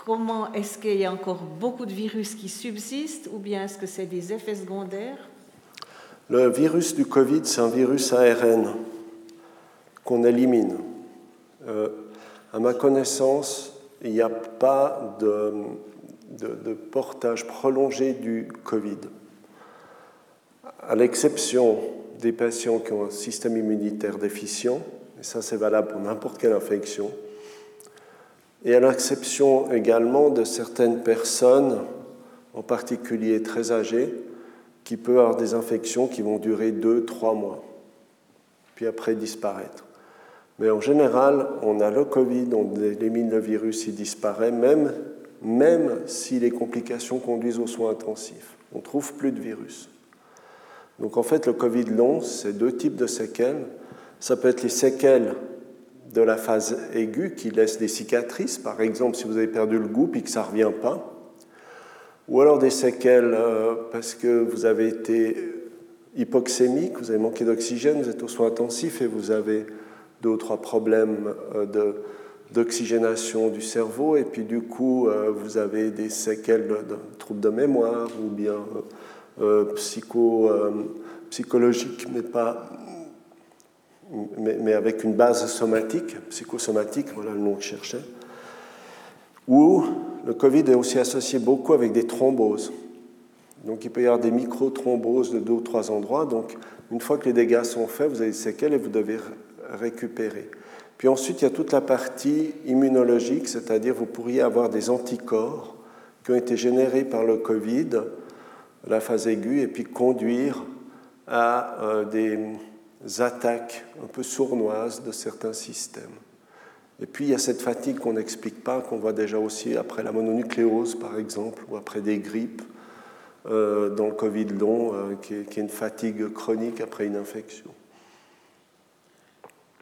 Comment est-ce qu'il y a encore beaucoup de virus qui subsistent ou bien est-ce que c'est des effets secondaires? Le virus du Covid, c'est un virus ARN qu'on élimine. Euh, à ma connaissance, il n'y a pas de, de, portage prolongé du Covid, à l'exception des patients qui ont un système immunitaire déficient, et ça c'est valable pour n'importe quelle infection, et à l'exception également de certaines personnes, en particulier très âgées, qui peuvent avoir des infections qui vont durer deux, trois mois, puis après disparaître. Mais en général, on a le Covid, on élimine le virus, il disparaît, même, même si les complications conduisent aux soins intensifs. On ne trouve plus de virus. Donc en fait, le Covid long, c'est deux types de séquelles. Ça peut être les séquelles de la phase aiguë qui laisse des cicatrices, par exemple si vous avez perdu le goût puis que ça ne revient pas, ou alors des séquelles euh, parce que vous avez été hypoxémique, vous avez manqué d'oxygène, vous êtes aux soins intensifs et vous avez deux ou trois problèmes euh, d'oxygénation du cerveau, et puis du coup, euh, vous avez des séquelles de, troubles de mémoire ou bien psycho, psychologiques, mais pas mais, avec une base somatique, psychosomatique, voilà le nom que je cherchais, où le Covid est aussi associé beaucoup avec des thromboses. Donc il peut y avoir des micro-thromboses de deux ou trois endroits. Donc une fois que les dégâts sont faits, vous avez des séquelles et vous devez Puis ensuite, il y a toute la partie immunologique, c'est-à-dire vous pourriez avoir des anticorps qui ont été générés par le Covid, la phase aiguë, et puis conduire à euh, des attaques un peu sournoises de certains systèmes. Et puis il y a cette fatigue qu'on n'explique pas, qu'on voit déjà aussi après la mononucléose par exemple, ou après des grippes, euh, dans le Covid long, euh, qui, est, qui, est, une fatigue chronique après une infection.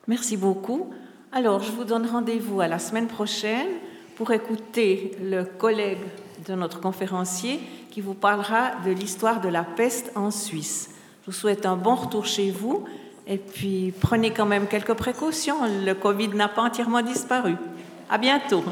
Merci beaucoup. Alors je vous donne rendez-vous à la semaine prochaine pour écouter le collègue de notre conférencier qui vous parlera de l'histoire de la peste en Suisse. Je vous souhaite un bon retour chez vous et puis, prenez quand même quelques précautions. Le Covid n'a pas entièrement disparu. À bientôt.